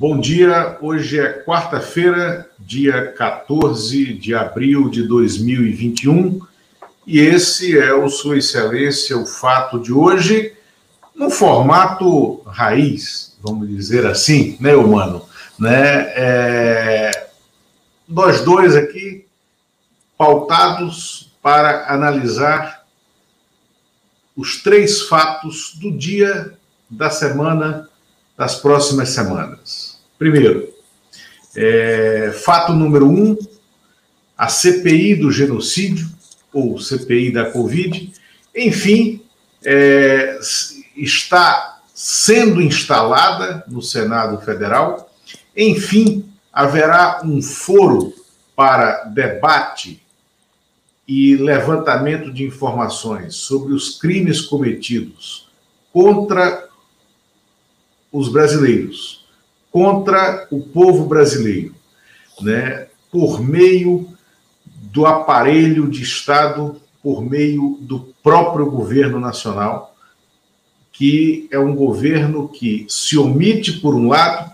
Bom dia, hoje é quarta-feira, dia 14 de abril de 2021, e esse é o Sua Excelência, o fato de hoje, no formato raiz, vamos dizer assim, né, humano? Né? É... Nós dois aqui, pautados para analisar os três fatos do dia, da semana, das próximas semanas. Primeiro, é, fato número um, a CPI do genocídio, ou CPI da Covid, enfim, é, está sendo instalada no Senado Federal. Enfim, haverá um foro para debate e levantamento de informações sobre os crimes cometidos contra os brasileiros contra o povo brasileiro, né, por meio do aparelho de Estado, por meio do próprio governo nacional, que é um governo que se omite por um lado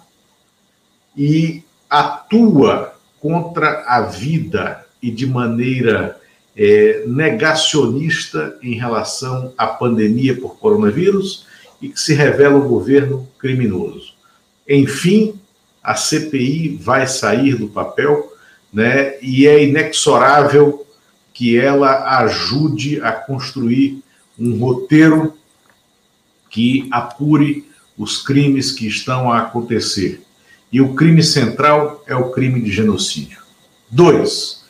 e atua contra a vida e de maneira é, negacionista em relação à pandemia por coronavírus e que se revela um governo criminoso. Enfim, a CPI vai sair do papel, né? E é inexorável que ela ajude a construir um roteiro que apure os crimes que estão a acontecer. E o crime central é o crime de genocídio. Dois,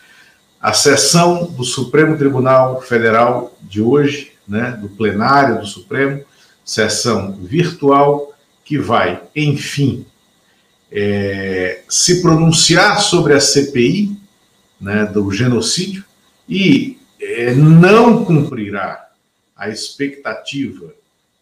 a sessão do Supremo Tribunal Federal de hoje, né, do plenário do Supremo, sessão virtual, que vai, enfim, é, se pronunciar sobre a CPI né, do genocídio e é, não cumprirá a expectativa.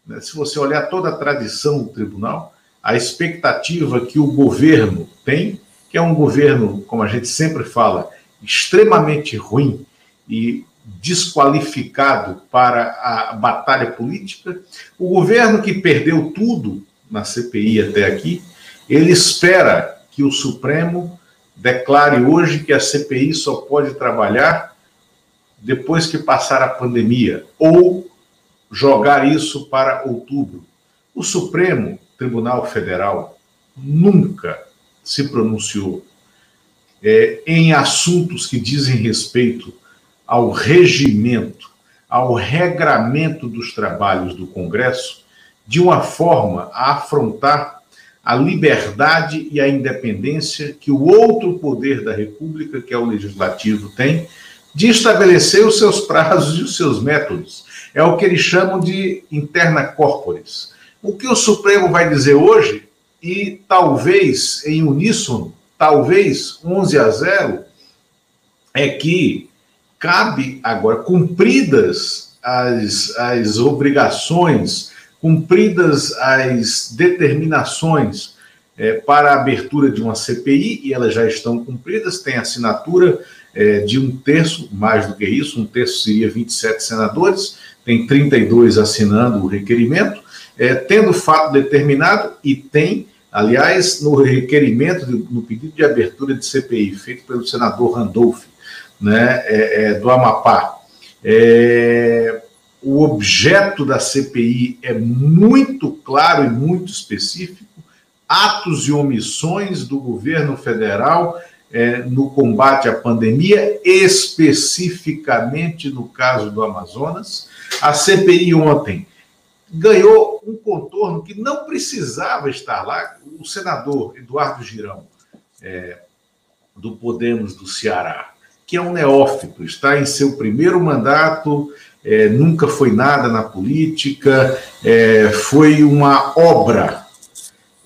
Né, se você olhar toda a tradição do tribunal, a expectativa que o governo tem, que é um governo, como a gente sempre fala, extremamente ruim e desqualificado para a batalha política, o governo que perdeu tudo na CPI até aqui, ele espera que o Supremo declare hoje que a CPI só pode trabalhar depois que passar a pandemia, ou jogar isso para outubro. O Supremo Tribunal Federal nunca se pronunciou é, em assuntos que dizem respeito ao regimento, ao regramento dos trabalhos do Congresso, de uma forma a afrontar a liberdade e a independência que o outro poder da República, que é o legislativo, tem de estabelecer os seus prazos e os seus métodos. É o que eles chamam de interna corporis. O que o Supremo vai dizer hoje, e talvez em uníssono, talvez 11 a 0, é que cabe agora, cumpridas as, as obrigações cumpridas as determinações é, para a abertura de uma CPI, e elas já estão cumpridas, tem assinatura é, de um terço, mais do que isso, um terço seria 27 senadores, tem 32 assinando o requerimento, é, tendo fato determinado, e tem, aliás, no requerimento, no pedido de abertura de CPI, feito pelo senador Randolph, né, é, é, do Amapá, é, o objeto da CPI é muito claro e muito específico: atos e omissões do governo federal é, no combate à pandemia, especificamente no caso do Amazonas. A CPI ontem ganhou um contorno que não precisava estar lá. O senador Eduardo Girão, é, do Podemos do Ceará, que é um neófito, está em seu primeiro mandato é, nunca foi nada na política, é, foi uma obra.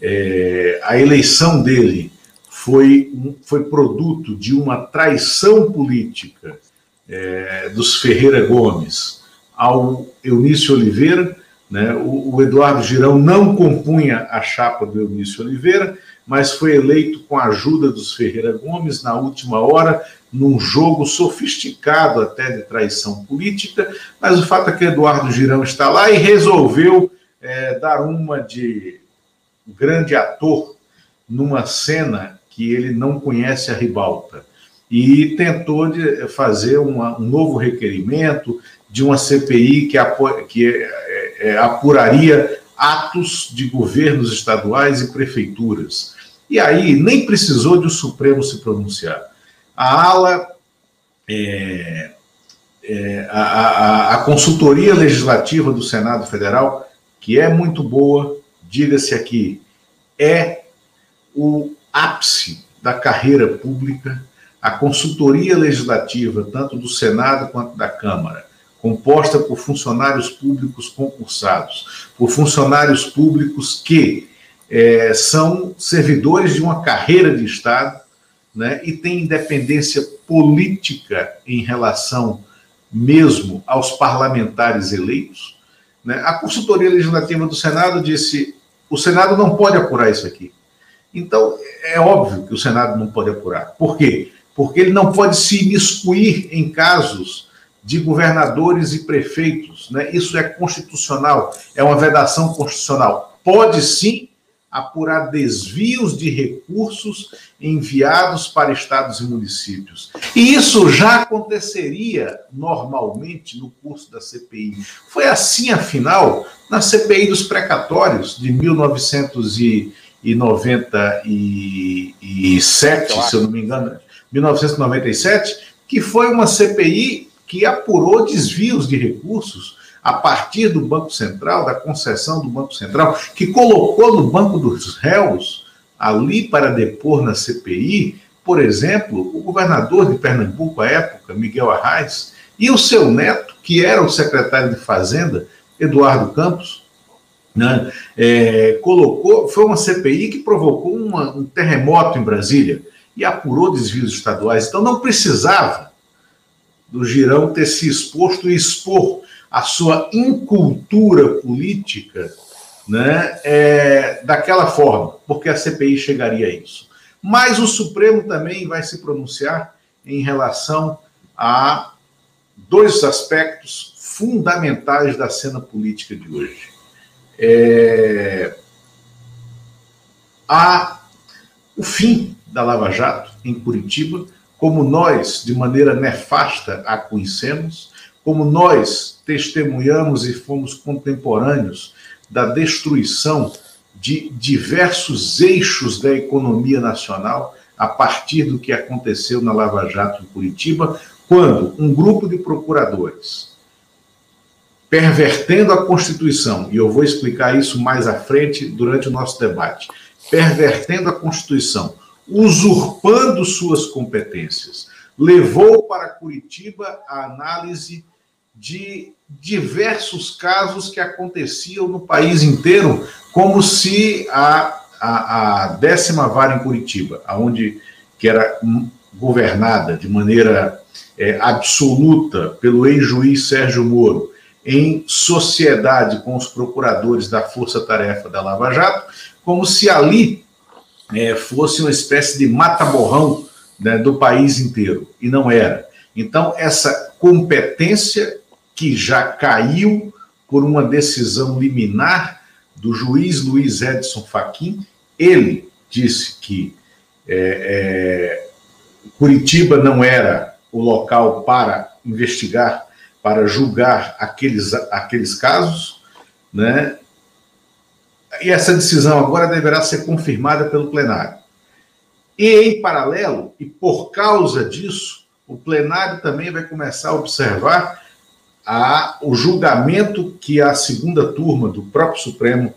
É, a eleição dele foi, foi produto de uma traição política é, dos Ferreira Gomes ao Eunício Oliveira. Né? O, o Eduardo Girão não compunha a chapa do Eunício Oliveira, mas foi eleito com a ajuda dos Ferreira Gomes na última hora, num jogo sofisticado até de traição política, mas o fato é que Eduardo Girão está lá e resolveu é, dar uma de grande ator numa cena que ele não conhece a ribalta e tentou de fazer uma, um novo requerimento de uma CPI que, que é, é, apuraria atos de governos estaduais e prefeituras. E aí nem precisou de o Supremo se pronunciar. A ala, é, é, a, a, a consultoria legislativa do Senado Federal, que é muito boa, diga-se aqui, é o ápice da carreira pública, a consultoria legislativa, tanto do Senado quanto da Câmara, composta por funcionários públicos concursados, por funcionários públicos que é, são servidores de uma carreira de Estado né, e têm independência política em relação mesmo aos parlamentares eleitos. Né? A consultoria legislativa do Senado disse: o Senado não pode apurar isso aqui. Então, é óbvio que o Senado não pode apurar. Por quê? Porque ele não pode se imiscuir em casos de governadores e prefeitos. Né? Isso é constitucional, é uma vedação constitucional. Pode sim apurar desvios de recursos enviados para estados e municípios. E isso já aconteceria normalmente no curso da CPI. Foi assim, afinal, na CPI dos precatórios de 1997, se eu não me engano, 1997, que foi uma CPI que apurou desvios de recursos a partir do Banco Central, da concessão do Banco Central, que colocou no Banco dos Réus, ali para depor na CPI, por exemplo, o governador de Pernambuco à época, Miguel Arraes, e o seu neto, que era o secretário de Fazenda, Eduardo Campos, né, é, colocou, foi uma CPI que provocou uma, um terremoto em Brasília e apurou desvios estaduais. Então não precisava do Girão ter se exposto e expor a sua incultura política né, é, daquela forma, porque a CPI chegaria a isso. Mas o Supremo também vai se pronunciar em relação a dois aspectos fundamentais da cena política de hoje. É, a, o fim da Lava Jato em Curitiba, como nós, de maneira nefasta, a conhecemos, como nós testemunhamos e fomos contemporâneos da destruição de diversos eixos da economia nacional a partir do que aconteceu na Lava Jato em Curitiba, quando um grupo de procuradores, pervertendo a Constituição, e eu vou explicar isso mais à frente durante o nosso debate, pervertendo a Constituição, usurpando suas competências, levou para Curitiba a análise de diversos casos que aconteciam no país inteiro, como se a, a, a décima vara em Curitiba, aonde que era governada de maneira é, absoluta pelo ex-juiz Sérgio Moro, em sociedade com os procuradores da Força Tarefa da Lava Jato, como se ali é, fosse uma espécie de mata-borrão né, do país inteiro, e não era. Então, essa competência que já caiu por uma decisão liminar do juiz Luiz Edson Fachin, ele disse que é, é, Curitiba não era o local para investigar, para julgar aqueles, aqueles casos, né? E essa decisão agora deverá ser confirmada pelo plenário. E, em paralelo, e por causa disso, o plenário também vai começar a observar a, o julgamento que a segunda turma do próprio Supremo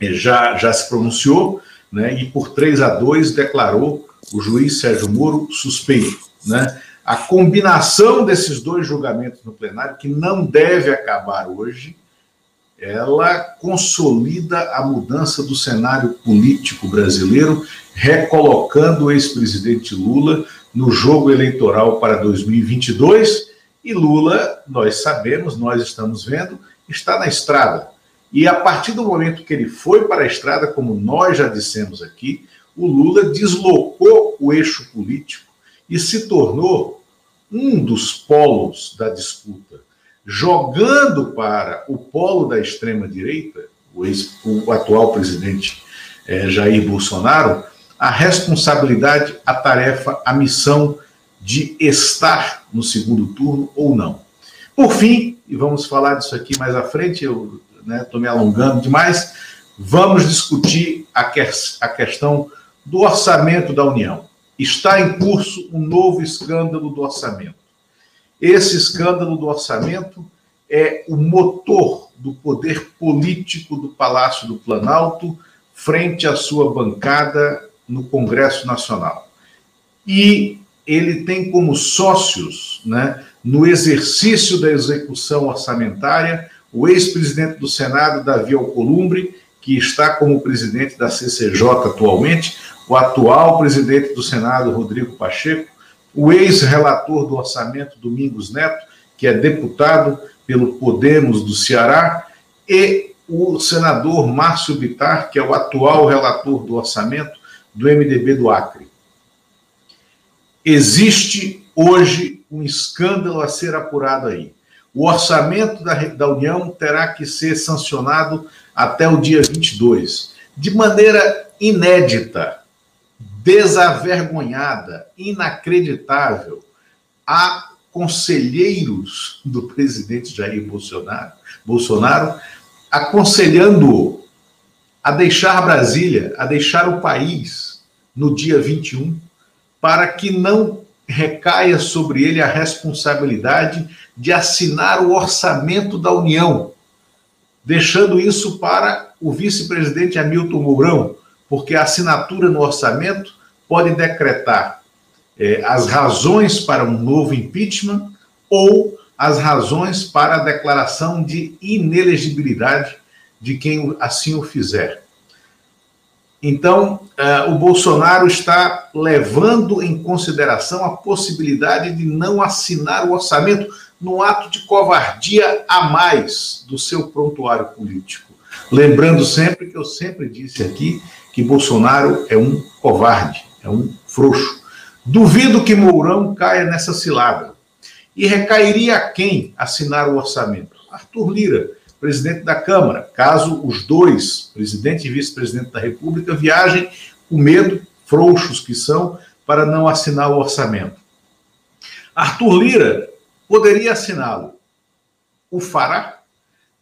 eh, já, já se pronunciou, né, e por 3 a 2 declarou o juiz Sérgio Moro suspeito. Né? A combinação desses dois julgamentos no plenário, que não deve acabar hoje, ela consolida a mudança do cenário político brasileiro, recolocando o ex-presidente Lula no jogo eleitoral para 2022. E Lula, nós sabemos, nós estamos vendo, está na estrada. E a partir do momento que ele foi para a estrada, como nós já dissemos aqui, o Lula deslocou o eixo político e se tornou um dos polos da disputa jogando para o polo da extrema-direita, o, o, atual presidente é, Jair Bolsonaro a responsabilidade, a tarefa, a missão de estar no segundo turno ou não. Por fim, e vamos falar disso aqui mais à frente, eu estou né, me alongando demais, vamos discutir a, que, a questão do orçamento da União. Está em curso um novo escândalo do orçamento. Esse escândalo do orçamento é o motor do poder político do Palácio do Planalto frente à sua bancada no Congresso Nacional. E ele tem como sócios, né, no exercício da execução orçamentária, o ex-presidente do Senado, Davi Alcolumbre, que está como presidente da CCJ atualmente, o atual presidente do Senado, Rodrigo Pacheco, o ex-relator do orçamento, Domingos Neto, que é deputado pelo Podemos do Ceará, e o senador Márcio Bitar, que é o atual relator do orçamento do MDB do Acre. Existe hoje um escândalo a ser apurado aí. O orçamento da, da União terá que ser sancionado até o dia 22, de maneira inédita, desavergonhada, inacreditável. Há conselheiros do presidente Jair Bolsonaro, Bolsonaro aconselhando a deixar Brasília, a deixar o país no dia 21, para que não recaia sobre ele a responsabilidade de assinar o orçamento da União, deixando isso para o vice-presidente Hamilton Mourão, porque a assinatura no orçamento pode decretar eh, as razões para um novo impeachment ou as razões para a declaração de inelegibilidade de quem assim o fizer. Então, uh, o Bolsonaro está levando em consideração a possibilidade de não assinar o orçamento no ato de covardia a mais do seu prontuário político. Lembrando sempre que eu sempre disse aqui que Bolsonaro é um covarde, é um frouxo. Duvido que Mourão caia nessa cilada. E recairia a quem assinar o orçamento? Arthur Lira, presidente da Câmara, caso os dois, presidente e vice-presidente da República, viajem com medo, frouxos que são, para não assinar o orçamento. Arthur Lira poderia assiná-lo. O fará?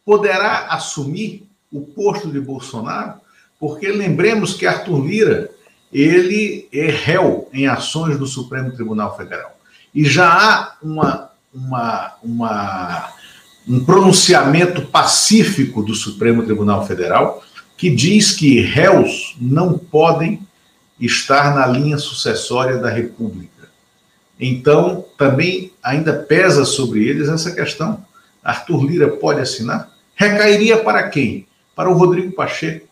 Poderá assumir o posto de Bolsonaro? Porque lembremos que Arthur Lira, ele é réu em ações do Supremo Tribunal Federal. E já há uma, uma, uma, um pronunciamento pacífico do Supremo Tribunal Federal que diz que réus não podem estar na linha sucessória da República. Então, também ainda pesa sobre eles essa questão. Arthur Lira pode assinar? Recairia para quem? Para o Rodrigo Pacheco.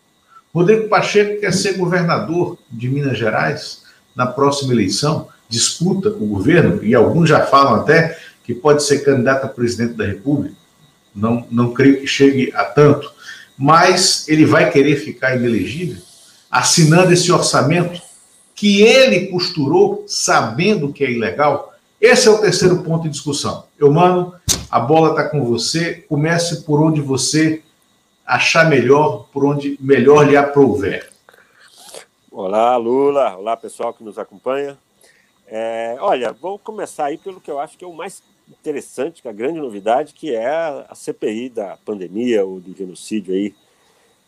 Rodrigo Pacheco quer ser governador de Minas Gerais na próxima eleição disputa o governo, e alguns já falam até que pode ser candidato a presidente da República, não, não creio que chegue a tanto, mas ele vai querer ficar inelegível, assinando esse orçamento que ele costurou sabendo que é ilegal. Esse é o terceiro ponto de discussão. Eu, mano, a bola está com você. Comece por onde você achar melhor, por onde melhor lhe aprouver. Olá, Lula. Olá, pessoal que nos acompanha. É, olha, vou começar aí pelo que eu acho que é o mais interessante, que a grande novidade, que é a CPI da pandemia ou do genocídio aí,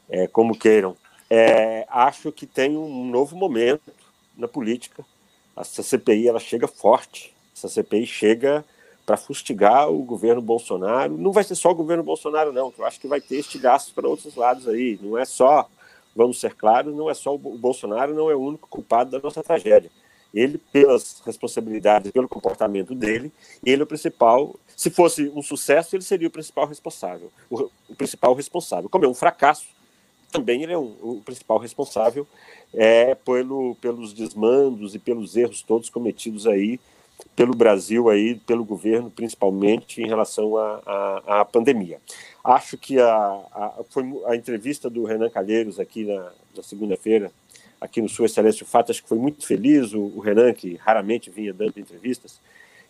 é, como queiram. É, acho que tem um novo momento na política. Essa CPI ela chega forte. Essa CPI chega para fustigar o governo Bolsonaro. Não vai ser só o governo Bolsonaro, não. Eu acho que vai ter estigaços para outros lados aí. Não é só, vamos ser claros, não é só o Bolsonaro, não é o único culpado da nossa tragédia. Ele, pelas responsabilidades, pelo comportamento dele, ele é o principal. Se fosse um sucesso, ele seria o principal responsável. O, o principal responsável. Como é um fracasso, também ele é um, o principal responsável é, pelo, pelos desmandos e pelos erros todos cometidos aí pelo Brasil aí, pelo governo, principalmente em relação à pandemia. Acho que a, a, foi a entrevista do Renan Calheiros aqui na, na segunda-feira aqui no Sul Excelência o Fato, acho que foi muito feliz o, o, Renan, que raramente vinha dando entrevistas,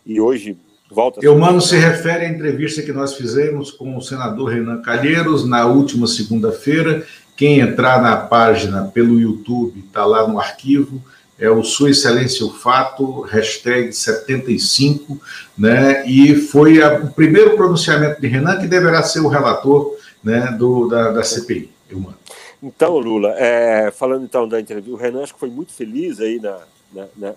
e hoje Volta Eu mano se refere à entrevista que nós fizemos com o senador Renan Calheiros na última segunda-feira. Quem entrar na página pelo YouTube, está lá no arquivo, é o Sua Excelência o Fato, hashtag 75, né? E foi a, o primeiro pronunciamento de Renan, que deverá ser o relator né, do, da, da CPI. Eu mando. Então, Lula, é, falando então da entrevista, o Renan acho que foi muito feliz aí na, na, na,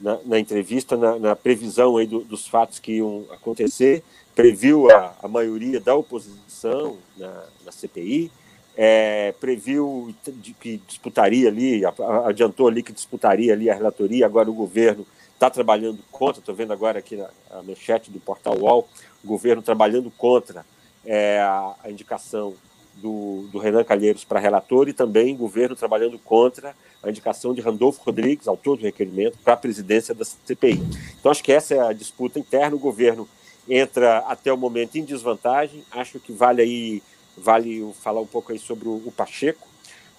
na, na entrevista, na, previsão aí do, dos fatos que iam acontecer, previu a, a maioria da oposição na, na CPI, é, previu que disputaria ali, adiantou ali que disputaria ali a relatoria, agora o governo está trabalhando contra, estou vendo agora aqui na a manchete do portal UOL, o governo trabalhando contra é, a, a indicação do, do Renan Calheiros para relator e também o governo trabalhando contra a indicação de Randolfo Rodrigues, autor do requerimento, para a presidência da CPI. Então, acho que essa é a disputa interna. O governo entra até o momento em desvantagem. Acho que vale aí vale falar um pouco aí sobre o, o Pacheco.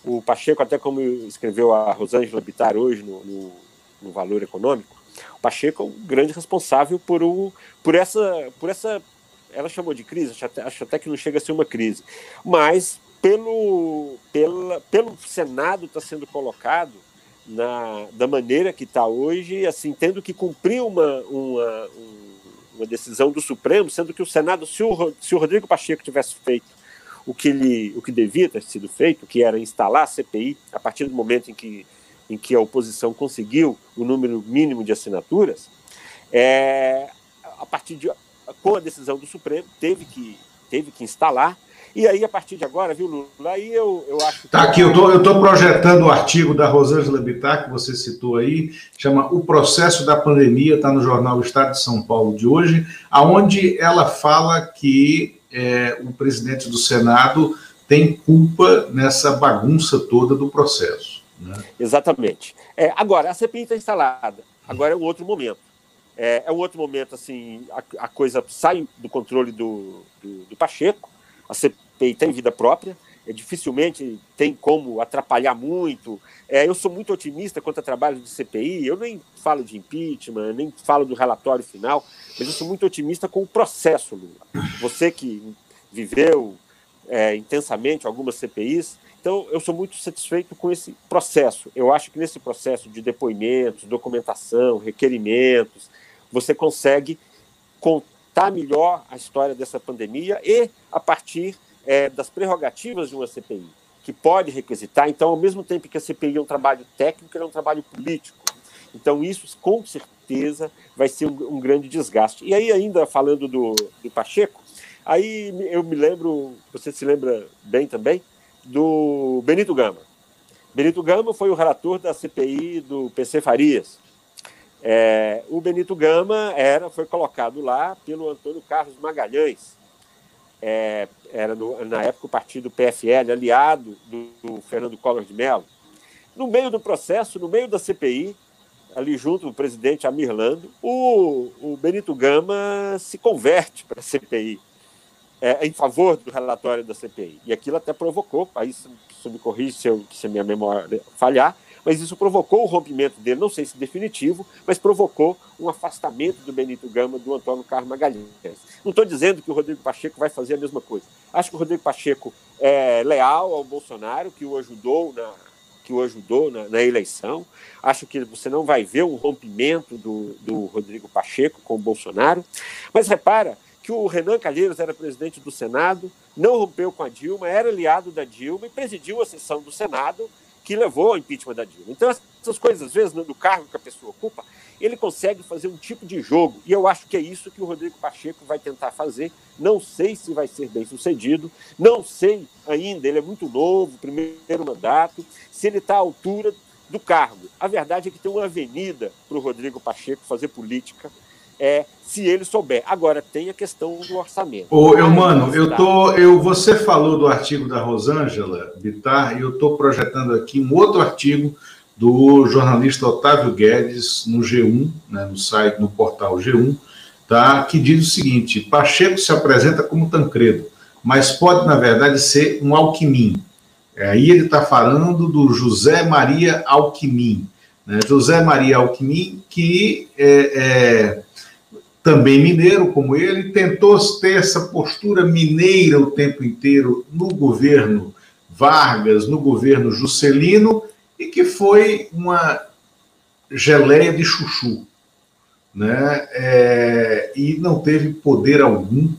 O Pacheco, até como escreveu a Rosângela Bittar hoje no, no, no Valor Econômico, o Pacheco é um grande responsável por, o, por, essa, por essa ela chamou de crise, acho até, acho até que não chega a ser uma crise, mas pelo, pela, pelo Senado está sendo colocado na, da maneira que está hoje, assim, tendo que cumprir uma, uma, uma decisão do Supremo, sendo que o Senado, se o, se o Rodrigo Pacheco tivesse feito o que, ele, o que devia ter sido feito, que era instalar a CPI a partir do momento em que, em que a oposição conseguiu o número mínimo de assinaturas, é, a partir de com a decisão do Supremo, teve que, teve que instalar. E aí, a partir de agora, viu, Lula? Aí eu, eu acho. Tá aqui, eu tô, estou projetando o artigo da Rosângela Bittar, que você citou aí, chama O Processo da Pandemia, está no jornal Estado de São Paulo de hoje, aonde ela fala que é, o presidente do Senado tem culpa nessa bagunça toda do processo. Né? Exatamente. É, agora, a CPI está instalada. Agora é um outro momento. É, é um outro momento, assim, a, a coisa sai do controle do, do, do, Pacheco, a CPI tem vida própria, é, dificilmente tem como atrapalhar muito. É, eu sou muito otimista quanto ao trabalho de CPI, eu nem falo de impeachment, nem falo do relatório final, mas eu sou muito otimista com o processo, Lula. Você que viveu é, intensamente algumas CPIs, então, eu sou muito satisfeito com esse processo. Eu acho que nesse processo de depoimentos, documentação, requerimentos, você consegue contar melhor a história dessa pandemia e a partir é, das prerrogativas de uma CPI, que pode requisitar. Então, ao mesmo tempo que a CPI é um trabalho técnico, é um trabalho político. Então, isso com certeza vai ser um, um grande desgaste. E aí, ainda falando do, do Pacheco, aí eu me lembro, você se lembra bem também, do Benito Gama. Benito Gama foi o relator da CPI do PC Farias, é, o Benito Gama era, foi colocado lá pelo Antônio Carlos Magalhães. É, era no, na época o partido PFL, aliado do, do, Fernando Collor de Mello. No meio do processo, no meio da CPI, ali junto do presidente Amir Lando, o, o Benito Gama se converte para a CPI, é, em favor do relatório da CPI. E aquilo até provocou, aí se, me corrige se, eu, se minha memória falhar, mas isso provocou o rompimento dele, não sei se definitivo, mas provocou um afastamento do Benito Gama do Antônio Carlos Magalhães. Não estou dizendo que o Rodrigo Pacheco vai fazer a mesma coisa. Acho que o Rodrigo Pacheco é leal ao Bolsonaro, que o ajudou na, que o ajudou na, na, eleição. Acho que você não vai ver um rompimento do, do Rodrigo Pacheco com o Bolsonaro. Mas repara que o Renan Calheiros era presidente do Senado, não rompeu com a Dilma, era aliado da Dilma e presidiu a sessão do Senado que levou ao impeachment da Dilma. Então, essas coisas, às vezes, do cargo que a pessoa ocupa, ele consegue fazer um tipo de jogo. E eu acho que é isso que o Rodrigo Pacheco vai tentar fazer. Não sei se vai ser bem sucedido, não sei ainda, ele é muito novo, primeiro mandato, se ele está à altura do cargo. A verdade é que tem uma avenida para o Rodrigo Pacheco fazer política é, se ele souber. Agora, tem a questão do orçamento. Ô, eu, mano, eu tô. Eu, você falou do artigo da Rosângela Bittar, e eu estou projetando aqui um outro artigo do jornalista Otávio Guedes no G1, né, no site, no portal G1, tá, que diz o seguinte: Pacheco se apresenta como Tancredo, mas pode, na verdade, ser um Alquimim. Aí ele está falando do José Maria Alquimim. Né? José Maria Alquimim, que é, é também mineiro como ele, tentou ter essa postura mineira o tempo inteiro no governo Vargas, no governo Juscelino, e que foi uma geleia de chuchu, né? É, e não teve poder algum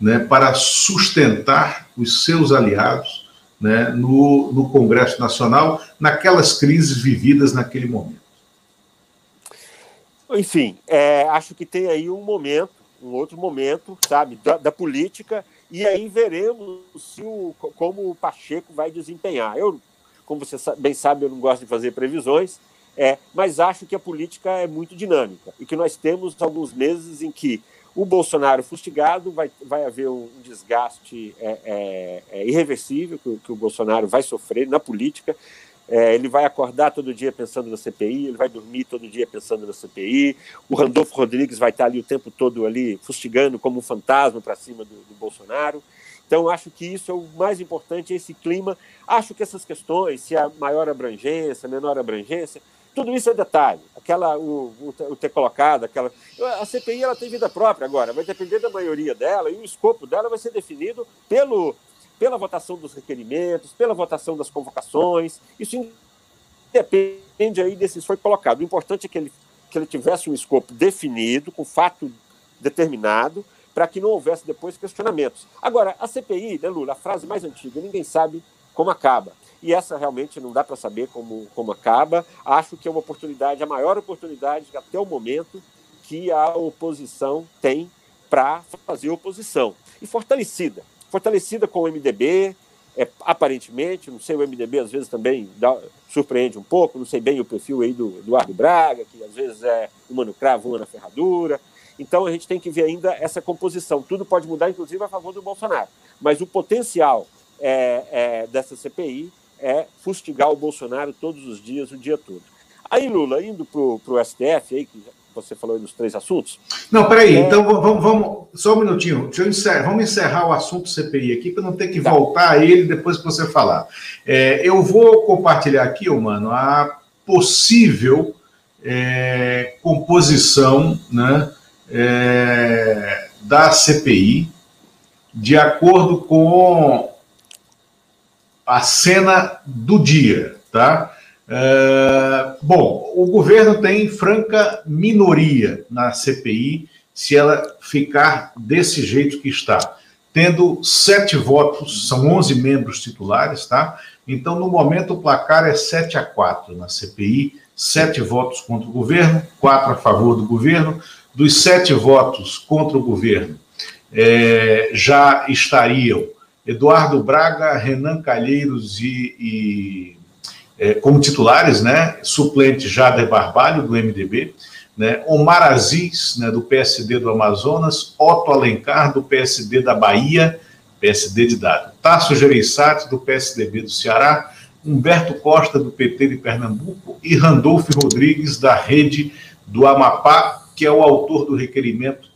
né, para sustentar os seus aliados né, no, no Congresso Nacional, naquelas crises vividas naquele momento. Enfim, é, acho que tem aí um momento, um outro momento, sabe, da, da política, e aí veremos se o, como o Pacheco vai desempenhar. Eu, como você bem sabe, eu não gosto de fazer previsões, é, mas acho que a política é muito dinâmica e que nós temos alguns meses em que o Bolsonaro fustigado vai, vai haver um desgaste é, é, é irreversível que, que, o Bolsonaro vai sofrer na política. É, ele vai acordar todo dia pensando na CPI, ele vai dormir todo dia pensando na CPI. O Randolfo Rodrigues vai estar ali o tempo todo ali fustigando como um fantasma para cima do, do Bolsonaro. Então, acho que isso é o mais importante, esse clima. Acho que essas questões, se há maior abrangência, menor abrangência, tudo isso é detalhe. Aquela, o, o, ter colocado, aquela. A CPI ela tem vida própria agora, vai depender da maioria dela e o escopo dela vai ser definido pelo, pela votação dos requerimentos, pela votação das convocações. Isso depende aí desse foi colocado. O importante é que ele, que ele tivesse um escopo definido, com fato determinado, para que não houvesse depois questionamentos. Agora, a CPI, né, Lula, a frase mais antiga, ninguém sabe como acaba e essa realmente não dá para saber como, como acaba. Acho que é uma oportunidade, a maior oportunidade até o momento que a oposição tem para fazer oposição. E fortalecida. Fortalecida com o MDB, é, aparentemente, não sei, o MDB às vezes também dá, surpreende um pouco, não sei bem o perfil aí do Eduardo Braga, que às vezes é uma no cravo, uma na ferradura. Então a gente tem que ver ainda essa composição. Tudo pode mudar, inclusive, a favor do Bolsonaro. Mas o potencial é, é, dessa CPI é fustigar o Bolsonaro todos os dias, o dia todo. Aí, Lula, indo para o STF, aí, que você falou dos três assuntos. Não, peraí, é... então vamos, vamos, só um minutinho. Deixa eu encerrar, vamos encerrar o assunto CPI aqui, para não ter que tá. voltar a ele depois que você falar. É, eu vou compartilhar aqui, mano, a possível é, composição né, é, da CPI, de acordo com a cena do dia, tá? É, bom, o governo tem franca minoria na CPI se ela ficar desse jeito que está. Tendo sete votos, são 11 membros titulares, tá? Então, no momento, o placar é 7 a 4 na CPI, sete votos contra o governo, quatro a favor do governo. Dos sete votos contra o governo, é, já estariam Eduardo Braga, Renan Calheiros e, e é, como titulares, né? Suplente Jader Barbalho, do MDB, né? Omar Aziz, né, do PSD do Amazonas, Otto Alencar, do PSD da Bahia, PSD de Dado, Tasso Gereissati, do PSDB do Ceará, Humberto Costa, do PT de Pernambuco, e Randolfo Rodrigues, da Rede do Amapá, que é o autor do requerimento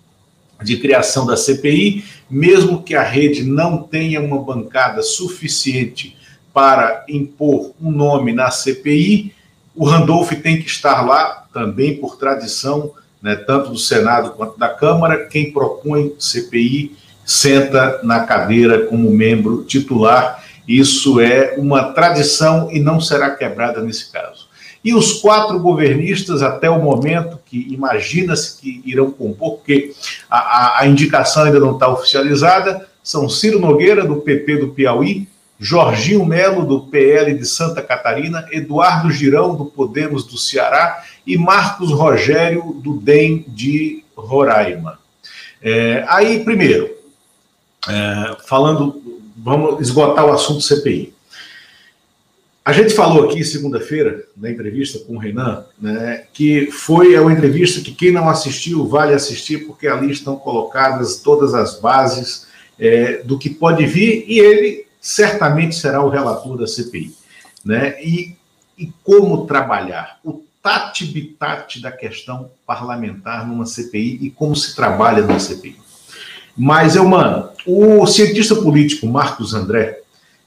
de criação da CPI, mesmo que a rede não tenha uma bancada suficiente para impor um nome na CPI, o Randolph tem que estar lá, também por tradição, né, tanto do Senado quanto da Câmara. Quem propõe CPI senta na cadeira como membro titular. Isso é uma tradição e não será quebrada nesse caso. E os quatro governistas, até o momento, que imagina-se que irão compor, porque a, a, a indicação ainda não está oficializada, são Ciro Nogueira, do PP do Piauí, Jorginho Melo, do PL de Santa Catarina, Eduardo Girão, do Podemos do Ceará e Marcos Rogério, do DEM de Roraima. É, aí, primeiro, é, falando, vamos esgotar o assunto CPI. A gente falou aqui segunda-feira, na entrevista com o Renan, né, que foi é uma entrevista que quem não assistiu vale assistir, porque ali estão colocadas todas as bases é, do que pode vir, e ele certamente será o relator da CPI. Né? E, e como trabalhar, o tati-bitate da questão parlamentar numa CPI e como se trabalha numa CPI. Mas, eu, mano, o cientista político Marcos André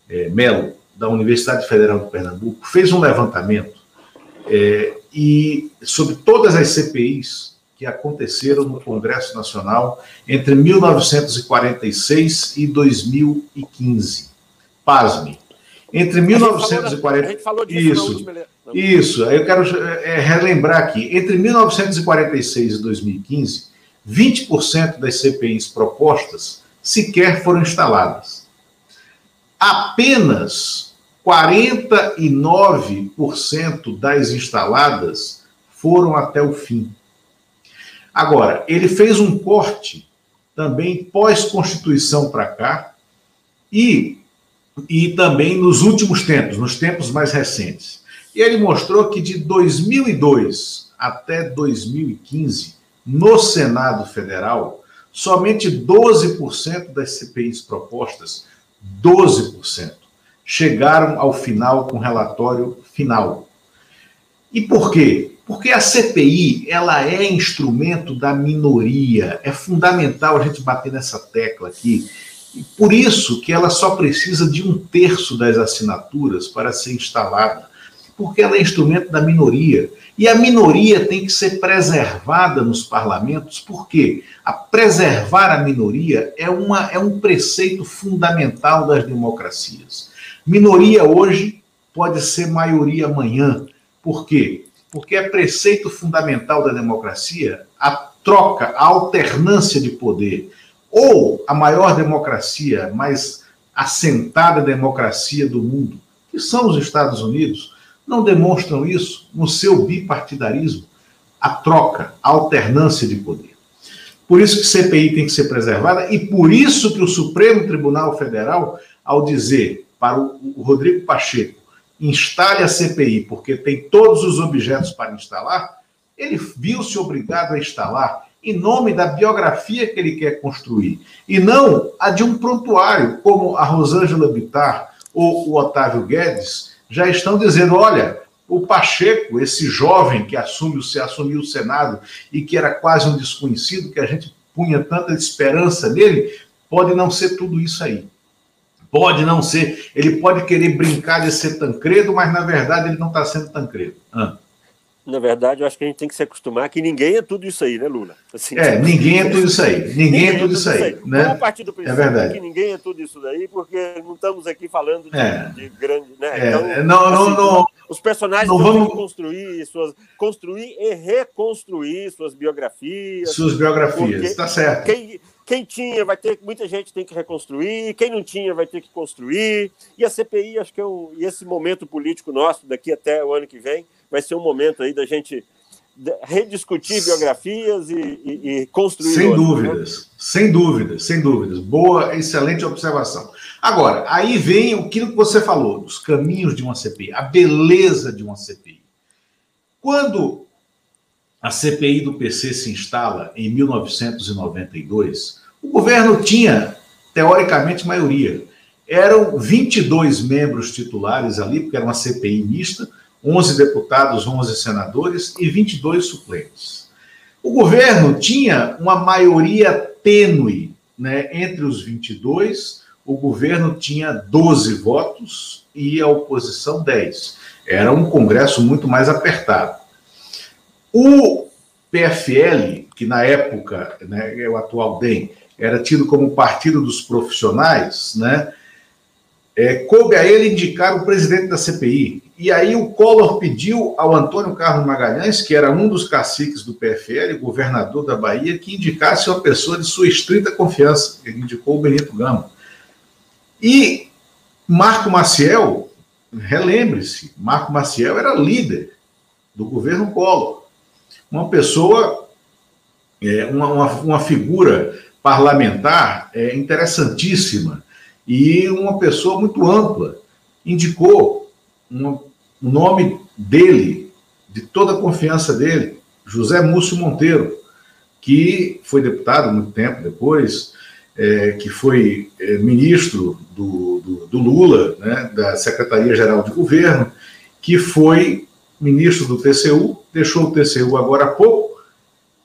é, Melo, da Universidade Federal de Pernambuco, fez um levantamento é, e sobre todas as CPIs que aconteceram no Congresso Nacional entre 1946 e 2015. Pasme. Entre 1940. A gente falou, isso, última... Isso, eu quero é, relembrar aqui. Entre 1946 e 2015, 20% das CPIs propostas sequer foram instaladas. Apenas 49% das instaladas foram até o fim. Agora, ele fez um corte também pós-constituição para cá e, e também nos últimos tempos, nos tempos mais recentes. E ele mostrou que de 2002 até 2015, no Senado Federal, somente 12% das CPIs propostas, 12%, chegaram ao final com relatório final. E por quê? Porque a CPI, ela é instrumento da minoria. É fundamental a gente bater nessa tecla aqui. E por isso que ela só precisa de um terço das assinaturas para ser instalada. Porque ela é instrumento da minoria. E a minoria tem que ser preservada nos parlamentos, porque a preservar a minoria é, uma, é um preceito fundamental das democracias. Minoria hoje pode ser maioria amanhã. Por quê? porque é preceito fundamental da democracia a troca, a alternância de poder. Ou a maior democracia, mais assentada democracia do mundo, que são os Estados Unidos, não demonstram isso no seu bipartidarismo, a troca, a alternância de poder. Por isso que CPI tem que ser preservada e por isso que o Supremo Tribunal Federal, ao dizer para o Rodrigo Pacheco instale a CPI porque tem todos os objetos para instalar, ele viu-se obrigado a instalar em nome da biografia que ele quer construir, e não a de um prontuário, como a Rosângela Bittar ou o Otávio Guedes já estão dizendo: olha, o Pacheco, esse jovem que assume, assumiu o Senado e que era quase um desconhecido, que a gente punha tanta esperança nele, pode não ser tudo isso aí. Pode não ser. Ele pode querer brincar de ser Tancredo, mas na verdade ele não está sendo Tancredo. Ah. Na verdade, eu acho que a gente tem que se acostumar que ninguém é tudo isso aí, né, Lula? Assim, é, ninguém é tudo isso aí. Ninguém, ninguém é, é tudo isso aí. aí né? Vamos partir do é princípio é verdade. que ninguém é tudo isso daí, porque não estamos aqui falando de, é. de grande. Né? É. Então, não, assim, não, não, os personagens não vamos construir suas. construir e reconstruir suas biografias. Suas biografias, está certo. Quem, quem tinha vai ter, muita gente tem que reconstruir, quem não tinha vai ter que construir. E a CPI, acho que é um, e esse momento político nosso, daqui até o ano que vem, vai ser um momento aí da gente rediscutir biografias e, e, e construir. Sem outro, dúvidas, né? sem dúvidas, sem dúvidas. Boa, excelente observação. Agora, aí vem aquilo que você falou, os caminhos de uma CPI, a beleza de uma CPI. Quando a CPI do PC se instala em 1992, o governo tinha, teoricamente, maioria. Eram 22 membros titulares ali, porque era uma CPI mista, 11 deputados, 11 senadores e 22 suplentes. O governo tinha uma maioria tênue né, entre os 22, o governo tinha 12 votos e a oposição 10. Era um Congresso muito mais apertado. O PFL, que na época, né, é o atual DEM, era tido como partido dos profissionais, né, é, coube a ele indicar o presidente da CPI. E aí o Collor pediu ao Antônio Carlos Magalhães, que era um dos caciques do PFL, governador da Bahia, que indicasse uma pessoa de sua estrita confiança. Ele indicou o Benito Gama. E Marco Maciel, relembre-se, Marco Maciel era líder do governo Collor uma pessoa, é, uma, uma, uma, figura parlamentar é, interessantíssima e uma pessoa muito ampla. Indicou uma, o nome dele, de toda a confiança dele, José Múcio Monteiro, que foi deputado muito tempo depois, é, que foi é, ministro do, do, do Lula, né, da Secretaria-Geral de Governo, que foi ministro do TCU, deixou o TCU agora há pouco,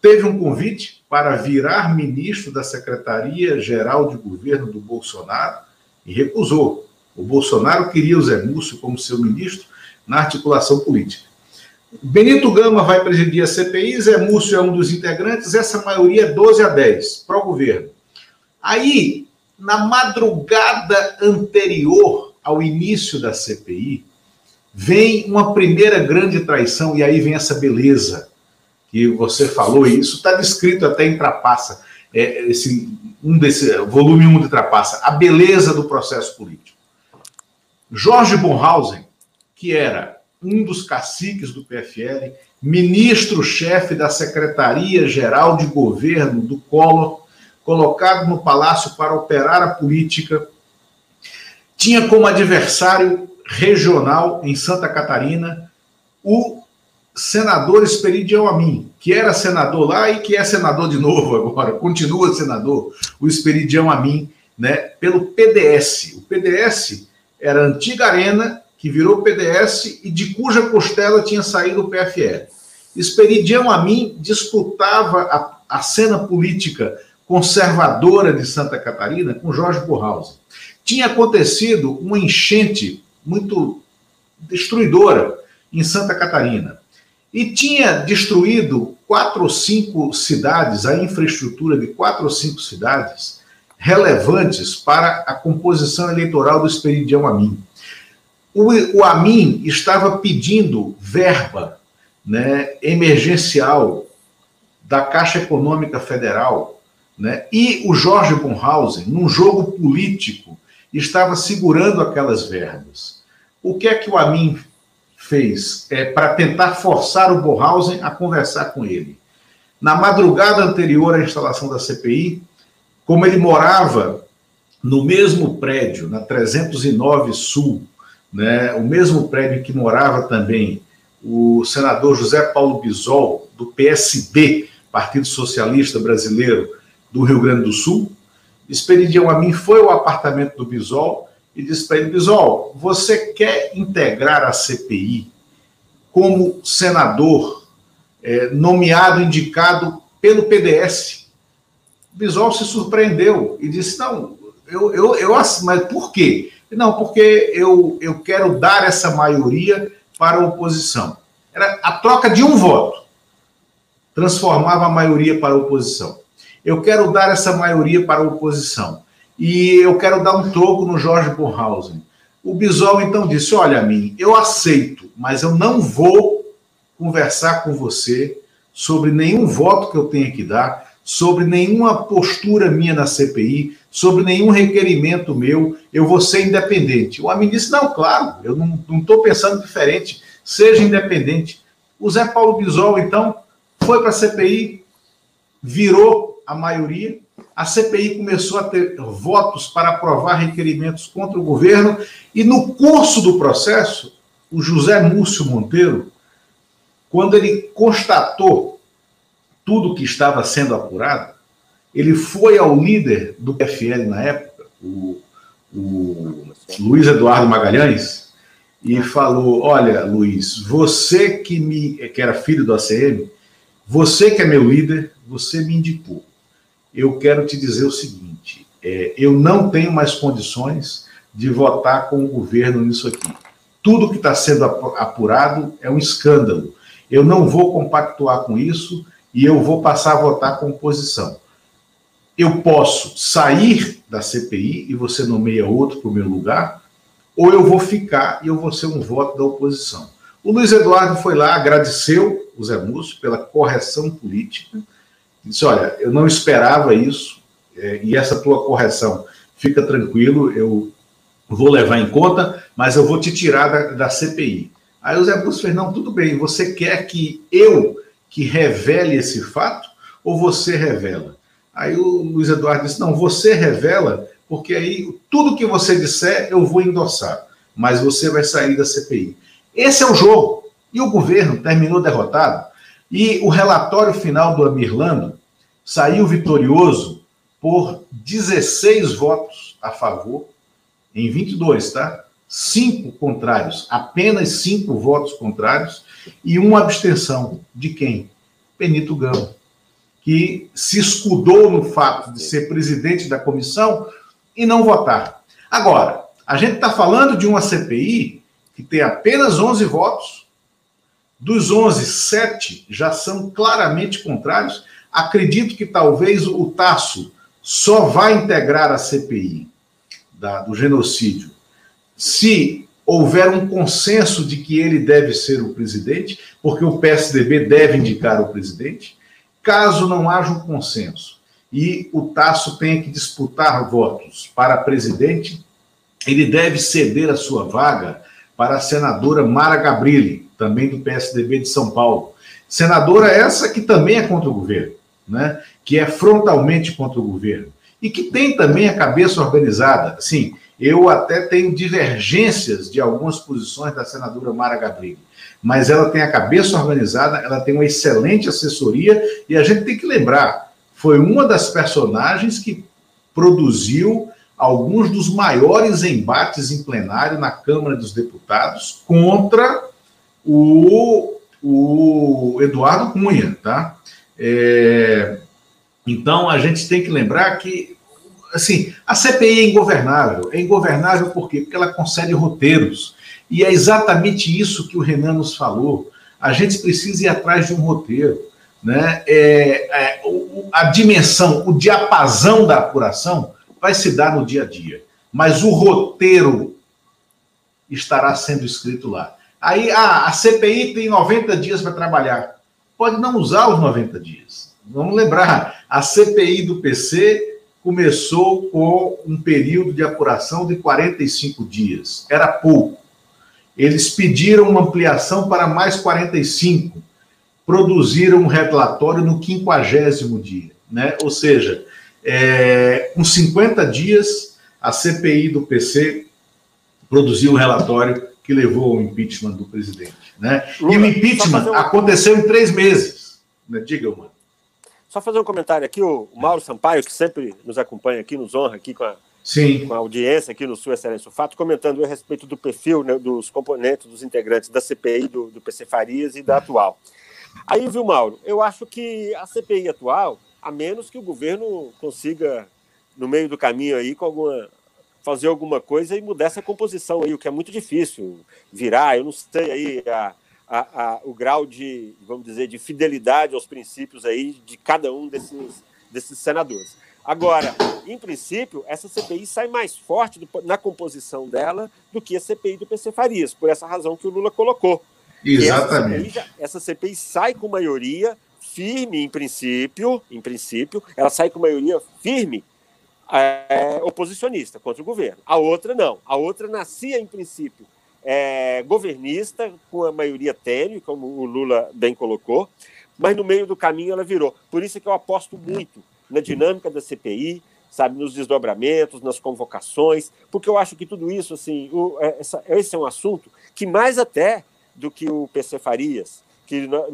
teve um convite para virar ministro da Secretaria-Geral de Governo do Bolsonaro e recusou. O Bolsonaro queria o Zé Múcio como seu ministro na articulação política. Benito Gama vai presidir a CPI, Zé Múcio é um dos integrantes, essa maioria é 12 a 10 para o governo. Aí, na madrugada anterior ao início da CPI, vem uma primeira grande traição, e aí vem essa beleza que você falou, e isso está descrito até em Trapaça, é, esse, um desse, volume 1 de Trapaça, a beleza do processo político. Jorge Bonhausen, que era um dos caciques do PFL, ministro-chefe da Secretaria-Geral de Governo do Collor, colocado no palácio para operar a política, tinha como adversário regional em Santa Catarina o senador Esperidião Amin, que era senador lá e que é senador de novo agora, continua senador, o Esperidião Amin, né, pelo PDS. O PDS era a antiga Arena que virou PDS e de cuja costela tinha saído o PFL. Esperidião Amin disputava a, a cena política conservadora de Santa Catarina com Jorge Burhausen. Tinha acontecido uma enchente muito destruidora em Santa Catarina. E tinha destruído quatro ou cinco cidades, a infraestrutura de quatro ou cinco cidades relevantes para a composição eleitoral do Esperidião Amin. O, o Amin estava pedindo verba né, emergencial da Caixa Econômica Federal, né, e o Jorge Bonhausen, num jogo político, estava segurando aquelas verbas. O que é que o Amin fez é, para tentar forçar o Bonhausen a conversar com ele? Na madrugada anterior à instalação da CPI, como ele morava no mesmo prédio, na 309 Sul, né, o mesmo prédio que morava também o senador José Paulo Bisol, do PSB, Partido Socialista Brasileiro do Rio Grande do Sul, Esperidião a mim foi ao apartamento do Bisol e disse para ele: Bisol, você quer integrar a CPI como senador é, nomeado, indicado pelo PDS? Bisol se surpreendeu e disse: Não, eu, eu, eu mas por quê? Não, porque eu, eu quero dar essa maioria para a oposição. Era a troca de um voto transformava a maioria para a oposição. Eu quero dar essa maioria para a oposição. E eu quero dar um troco no Jorge Bornhausen. O Bisol então disse: Olha, mim, eu aceito, mas eu não vou conversar com você sobre nenhum voto que eu tenha que dar, sobre nenhuma postura minha na CPI, sobre nenhum requerimento meu, eu vou ser independente. O Amin disse: não, claro, eu não estou pensando diferente, seja independente. O Zé Paulo Bisol, então, foi para a CPI, virou a maioria, a CPI começou a ter votos para aprovar requerimentos contra o governo, e no curso do processo, o José Múcio Monteiro, quando ele constatou tudo que estava sendo apurado, ele foi ao líder do PFL na época, o, o Luiz Eduardo Magalhães, e falou: Olha, Luiz, você que me que era filho do ACM, você que é meu líder, você me indicou. Eu quero te dizer o seguinte: é, eu não tenho mais condições de votar com o governo nisso aqui. Tudo que está sendo apurado é um escândalo. Eu não vou compactuar com isso e eu vou passar a votar com oposição. Eu posso sair da CPI e você nomeia outro para o meu lugar, ou eu vou ficar e eu vou ser um voto da oposição. O Luiz Eduardo foi lá, agradeceu o Zé Múcio pela correção política, disse: Olha, eu não esperava isso, é, e essa tua correção, fica tranquilo, eu vou levar em conta, mas eu vou te tirar da, da CPI. Aí o Zé Múcio fez: Não, tudo bem, você quer que eu que revele esse fato ou você revela? Aí o Luiz Eduardo disse: não, você revela, porque aí tudo que você disser eu vou endossar, mas você vai sair da CPI. Esse é o jogo. E o governo terminou derrotado. E o relatório final do Amirlando saiu vitorioso por 16 votos a favor, em 22, tá? Cinco contrários, apenas cinco votos contrários e uma abstenção. De quem? Benito Gama, que se escudou no fato de ser presidente da comissão e não votar. Agora, a gente está falando de uma CPI que tem apenas 11 votos, Dos 11, sete já são claramente contrários. Acredito que talvez o Tasso só vai integrar a CPI da, do genocídio se houver um consenso de que ele deve ser o presidente, porque o PSDB deve indicar o presidente. Caso não haja um consenso e o Tasso tenha que disputar votos para presidente, ele deve ceder a sua vaga para a senadora Mara Gabrilli, também do PSDB de São Paulo. Senadora essa que também é contra o governo, né? que é frontalmente contra o governo, e que tem também a cabeça organizada. Sim, eu até tenho divergências de algumas posições da senadora Mara Gabrilli, mas ela tem a cabeça organizada, ela tem uma excelente assessoria, e a gente tem que lembrar, foi uma das personagens que produziu alguns dos maiores embates em plenário na Câmara dos Deputados contra o, o Eduardo Cunha, tá? É, então a gente tem que lembrar que assim a CPI é ingovernável. É ingovernável por quê? Porque ela concede roteiros. E é exatamente isso que o Renan nos falou. A gente precisa ir atrás de um roteiro. Né? É, é, a dimensão, o diapasão da apuração vai se dar no dia a dia. Mas o roteiro estará sendo escrito lá. Aí ah, a CPI tem 90 dias para trabalhar. Pode não usar os 90 dias. Vamos lembrar, a CPI do PC começou com um período de apuração de 45 dias. Era pouco. Eles pediram uma ampliação para mais 45. Produziram um relatório no 50 dia. Né? Ou seja, é, com 50 dias, a CPI do PC produziu um relatório que levou ao impeachment do presidente. Né? Lula, e o impeachment um... aconteceu em três meses. Né? Diga, mano. Só fazer um comentário aqui, o Mauro Sampaio, que sempre nos acompanha aqui, nos honra aqui com a, Sim. com a audiência aqui no Sul Excelência o Fato, comentando a respeito do perfil né, dos componentes, dos integrantes da CPI, do, do PC Farias e da atual. Aí, viu, Mauro, eu acho que a CPI atual, a menos que o governo consiga, no meio do caminho aí, com alguma fazer alguma coisa e mudar essa composição aí, o que é muito difícil virar. Eu não sei aí a, a, a, o grau de, vamos dizer, de fidelidade aos princípios aí de cada um desses, desses senadores. Agora, em princípio, essa CPI sai mais forte do, na composição dela do que a CPI do PC Farias, por essa razão que o Lula colocou. Exatamente. Essa CPI, essa CPI sai com maioria firme, em princípio, em princípio, ela sai com maioria firme é, oposicionista contra o governo. A outra não. A outra nascia, em princípio, é, governista, com a maioria tênue, como o Lula bem colocou, mas no meio do caminho ela virou. Por isso é que eu aposto muito na dinâmica da CPI, sabe, nos desdobramentos, nas convocações, porque eu acho que tudo isso, assim, o, é, essa, esse é um assunto que mais até do que o PC Farias, que nós,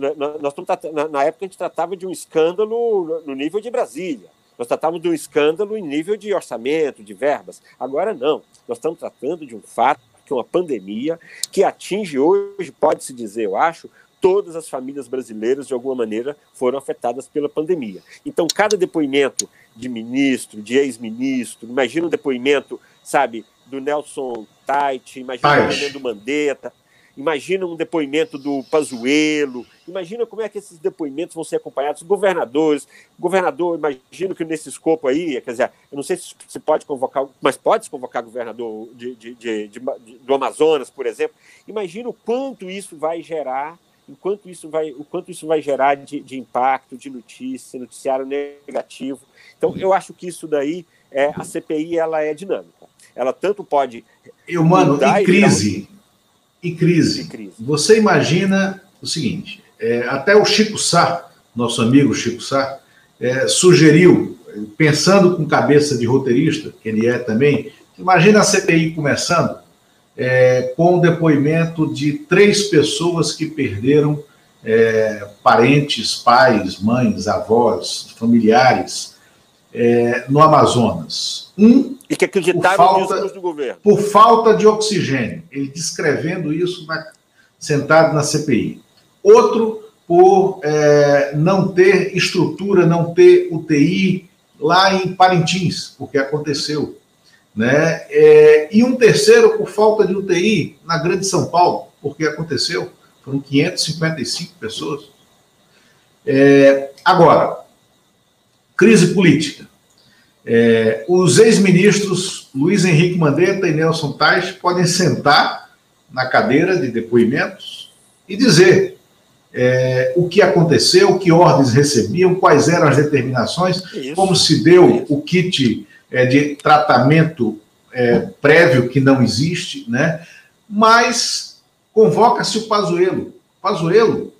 estamos na época a gente tratava de um escândalo no nível de Brasília. Nós tratávamos de um escândalo em nível de orçamento, de verbas. Agora não. Nós estamos tratando de um fato, que é uma pandemia, que atinge hoje, pode-se dizer, eu acho, todas as famílias brasileiras, de alguma maneira, foram afetadas pela pandemia. Então, cada depoimento de ministro, de ex-ministro, imagina um depoimento, sabe, do Nelson Tait, imagina o Fernando Mandetta, Imagina um depoimento do Pazuello, imagina como é que esses depoimentos vão ser acompanhados, governadores, governador, imagino que nesse escopo aí, quer dizer, eu não sei se se pode convocar, mas pode convocar governador de, de, de, de, do Amazonas, por exemplo, imagina o quanto isso vai gerar, enquanto isso vai, o quanto isso vai gerar de, de impacto, de notícia, noticiário negativo. Então, eu acho que isso daí, é, a CPI, ela é dinâmica. Ela tanto pode... Eu, mano, em crise e crise. crise. Você imagina o seguinte: é, até o Chico Sá, nosso amigo Chico Sá, é, sugeriu, pensando com cabeça de roteirista, que ele é também, imagina a CPI começando é, com o depoimento de três pessoas que perderam é, parentes, pais, mães, avós, familiares é, no Amazonas. Um e que acreditaram por falta, no do governo. Por falta de oxigênio. Ele descrevendo isso na, sentado na CPI. Outro por é, não ter estrutura, não ter UTI lá em Parintins, porque aconteceu. Né? É, e um terceiro por falta de UTI na Grande São Paulo, porque aconteceu. Foram 555 pessoas. É, agora, crise política. É, os ex-ministros Luiz Henrique Mandetta e Nelson Tais podem sentar na cadeira de depoimentos e dizer é, o que aconteceu, que ordens recebiam, quais eram as determinações, Isso. como se deu o kit é, de tratamento é, prévio que não existe, né? Mas convoca-se o Pazuello. Pazuello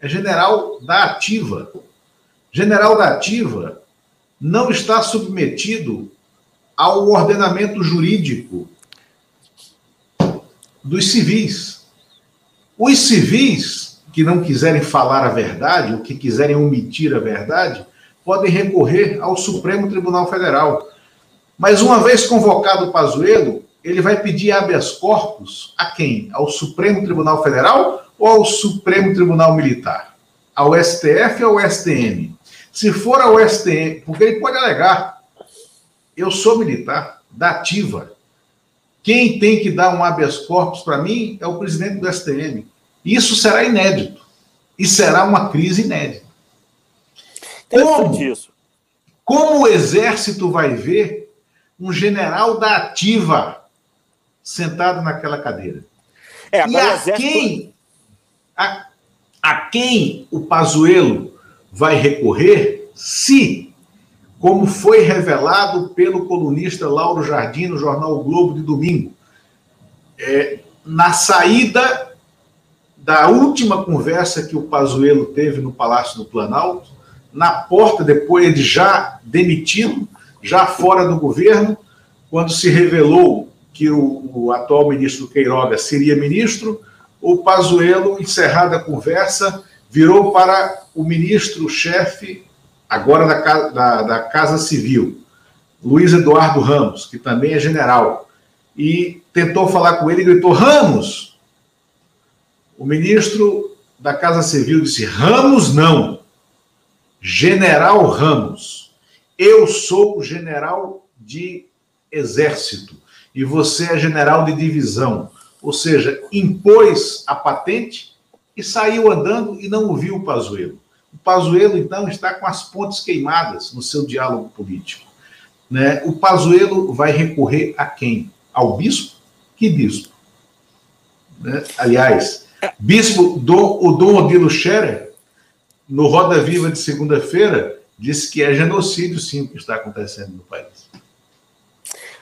é general da ativa. General da ativa não está submetido ao ordenamento jurídico dos civis. Os civis que não quiserem falar a verdade, ou que quiserem omitir a verdade, podem recorrer ao Supremo Tribunal Federal. Mas uma vez convocado o Pazuello, ele vai pedir habeas corpus a quem? Ao Supremo Tribunal Federal ou ao Supremo Tribunal Militar? Ao STF ou ao STM? Se for ao STM, porque ele pode alegar, eu sou militar, da ativa. Quem tem que dar um habeas corpus para mim é o presidente do STM. Isso será inédito. E será uma crise inédita. Como, como o exército vai ver um general da ativa sentado naquela cadeira? É, e a exército... quem, a, a quem o Pazuello vai recorrer? Se, como foi revelado pelo colunista Lauro Jardim no jornal o Globo de domingo, é, na saída da última conversa que o Pazuello teve no Palácio do Planalto, na porta depois de já demitido, já fora do governo, quando se revelou que o, o atual ministro Queiroga seria ministro, o Pazuello, encerrada a conversa, virou para o ministro-chefe, agora da, da, da, Casa Civil, Luiz Eduardo Ramos, que também é general, e tentou falar com ele e gritou: Ramos! O ministro da Casa Civil disse: Ramos não, General Ramos. Eu sou general de exército e você é general de divisão. Ou seja, impôs a patente e saiu andando e não ouviu o Pazuello. O Pazuello, então, está com as pontes queimadas no seu diálogo político. Né? O Pazuello vai recorrer a quem? Ao bispo? Que bispo? Né? Aliás, bispo Dom, o Dom Odilo Scherer, no Roda Viva de segunda-feira, disse que é genocídio, sim, o que está acontecendo no país.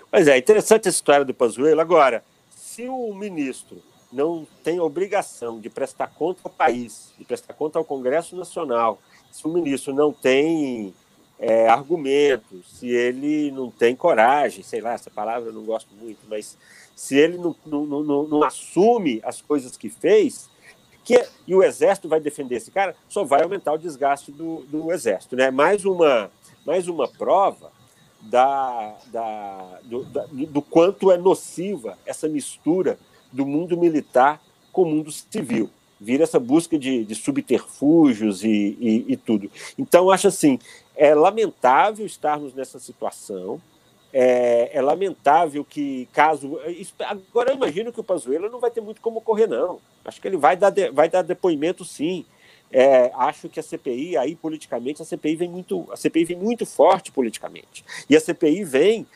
Pois é, interessante essa história do Pazuello. Agora, se o ministro não tem obrigação de prestar conta ao país, de prestar conta ao Congresso Nacional, se o ministro não tem é, argumentos, se ele não tem coragem, sei lá, essa palavra eu não gosto muito, mas se ele não, não, não, não assume as coisas que fez, que, e o Exército vai defender esse cara, só vai aumentar o desgaste do, do Exército. Né? Mais, uma, mais uma prova da, da, do, da, do quanto é nociva essa mistura do mundo militar com o mundo civil. Vira essa busca de, de subterfúgios e, e, e tudo. Então, acho assim, é lamentável estarmos nessa situação. É, é, lamentável que, caso. Agora, eu imagino que o Pazuello não vai ter muito como correr, não. Acho que ele vai dar, de, vai dar depoimento, sim. É, acho que a CPI, aí, politicamente, a CPI vem muito, a CPI vem muito forte politicamente. E a CPI vem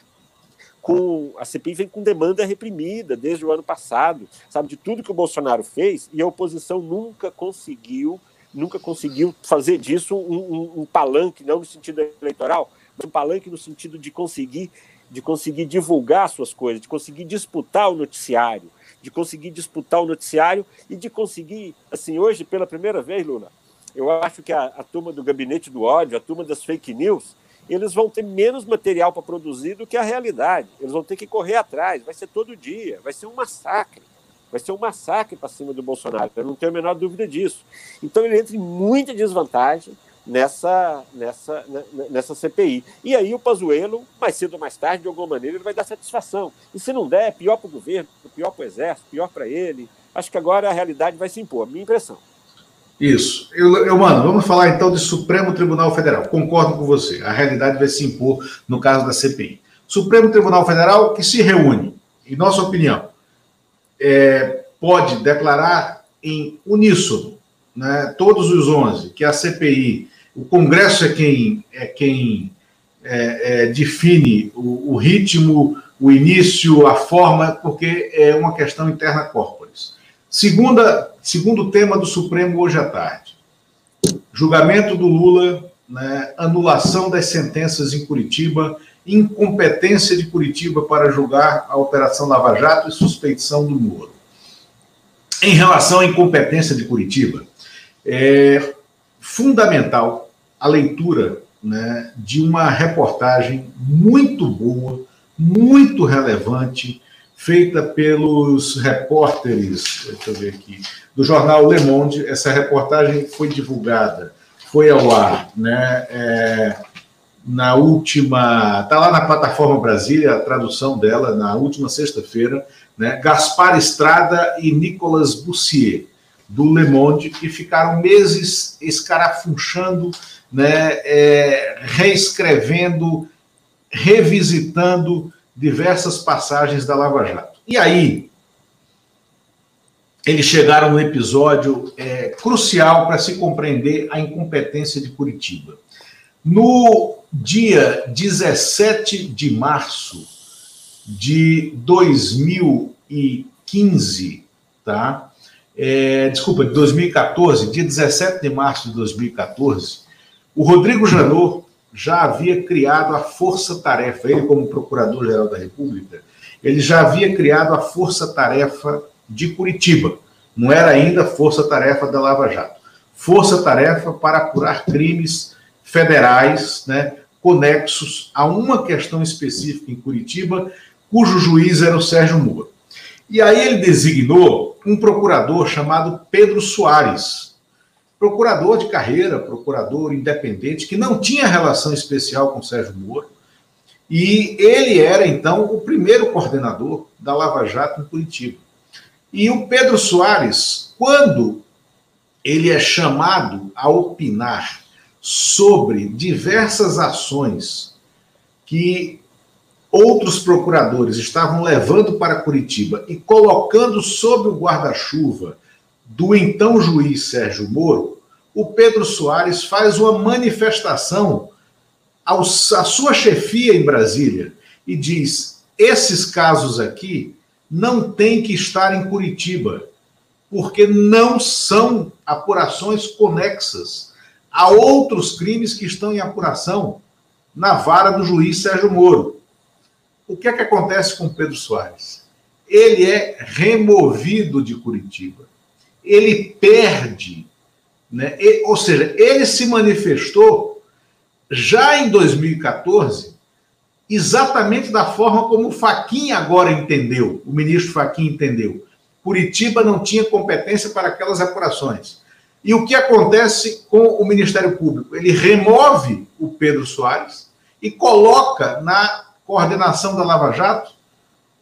com a CPI vem com demanda reprimida desde o ano passado, sabe de tudo que o Bolsonaro fez e a oposição nunca conseguiu, nunca conseguiu fazer disso um, um, um palanque, não no sentido eleitoral, mas um palanque no sentido de conseguir de conseguir divulgar suas coisas, de conseguir disputar o noticiário, de conseguir disputar o noticiário e de conseguir, assim, hoje pela primeira vez, Lula, eu acho que a, a turma do gabinete do ódio, a turma das fake news, eles vão ter menos material para produzir do que a realidade. Eles vão ter que correr atrás, vai ser todo dia, vai ser um massacre. Vai ser um massacre para cima do Bolsonaro, eu não tenho a menor dúvida disso. Então ele entra em muita desvantagem nessa, nessa, nessa CPI. E aí o Pazuello, mais cedo ou mais tarde, de alguma maneira, ele vai dar satisfação. E se não der, é pior para o governo, pior para o Exército, pior para ele. Acho que agora a realidade vai se impor, minha impressão. Isso. Eu, eu, mano, vamos falar então de Supremo Tribunal Federal. Concordo com você. A realidade vai se impor no caso da CPI. Supremo Tribunal Federal que se reúne, em nossa opinião, é, pode declarar em uníssono, né, todos os 11, que a CPI, o Congresso é quem, é quem é, é, define o, o, ritmo, o início, a forma, porque é uma questão interna corporis. Segunda, segundo tema do Supremo hoje à tarde: julgamento do Lula, né, anulação das sentenças em Curitiba, incompetência de Curitiba para julgar a Operação Lava Jato e suspeição do Moro. Em relação à incompetência de Curitiba, é fundamental a leitura né, de uma reportagem muito boa, muito relevante, feita pelos repórteres, deixa eu ver aqui, do jornal Le Monde. Essa reportagem foi divulgada, foi ao ar, né, é, na última, está lá na plataforma Brasília, a tradução dela, na última sexta-feira, né, Gaspar Estrada e Nicolas Bussier, do Le Monde, que ficaram meses escarafunchando, né, é, reescrevendo, revisitando diversas passagens da Lava Jato. E aí, eles chegaram no episódio é, crucial para se compreender a incompetência de Curitiba. No dia 17 de março de 2015, tá? É, desculpa, de 2014, dia 17 de março de 2014, o Rodrigo Janot já havia criado a força-tarefa, ele como Procurador-Geral da República, ele já havia criado a força-tarefa de Curitiba. Não era ainda força-tarefa da Lava Jato. Força-tarefa para apurar crimes federais, né, conexos a uma questão específica em Curitiba, cujo juiz era o Sérgio Moro. E aí ele designou um procurador chamado Pedro Soares, procurador de carreira, procurador independente, que não tinha relação especial com Sérgio Moro, e ele era, então, o primeiro coordenador da Lava Jato em Curitiba. E o Pedro Soares, quando ele é chamado a opinar sobre diversas ações que outros procuradores estavam levando para Curitiba e colocando sob o guarda-chuva do então juiz Sérgio Moro, o Pedro Soares faz uma manifestação à sua chefia em Brasília e diz: esses casos aqui não têm que estar em Curitiba, porque não são apurações conexas a outros crimes que estão em apuração na vara do juiz Sérgio Moro. O que é que acontece com Pedro Soares? Ele é removido de Curitiba. Ele perde, né? ou seja, ele se manifestou já em 2014 exatamente da forma como o Faquin agora entendeu, o ministro Faquin entendeu. Curitiba não tinha competência para aquelas apurações. E o que acontece com o Ministério Público? Ele remove o Pedro Soares e coloca na coordenação da Lava Jato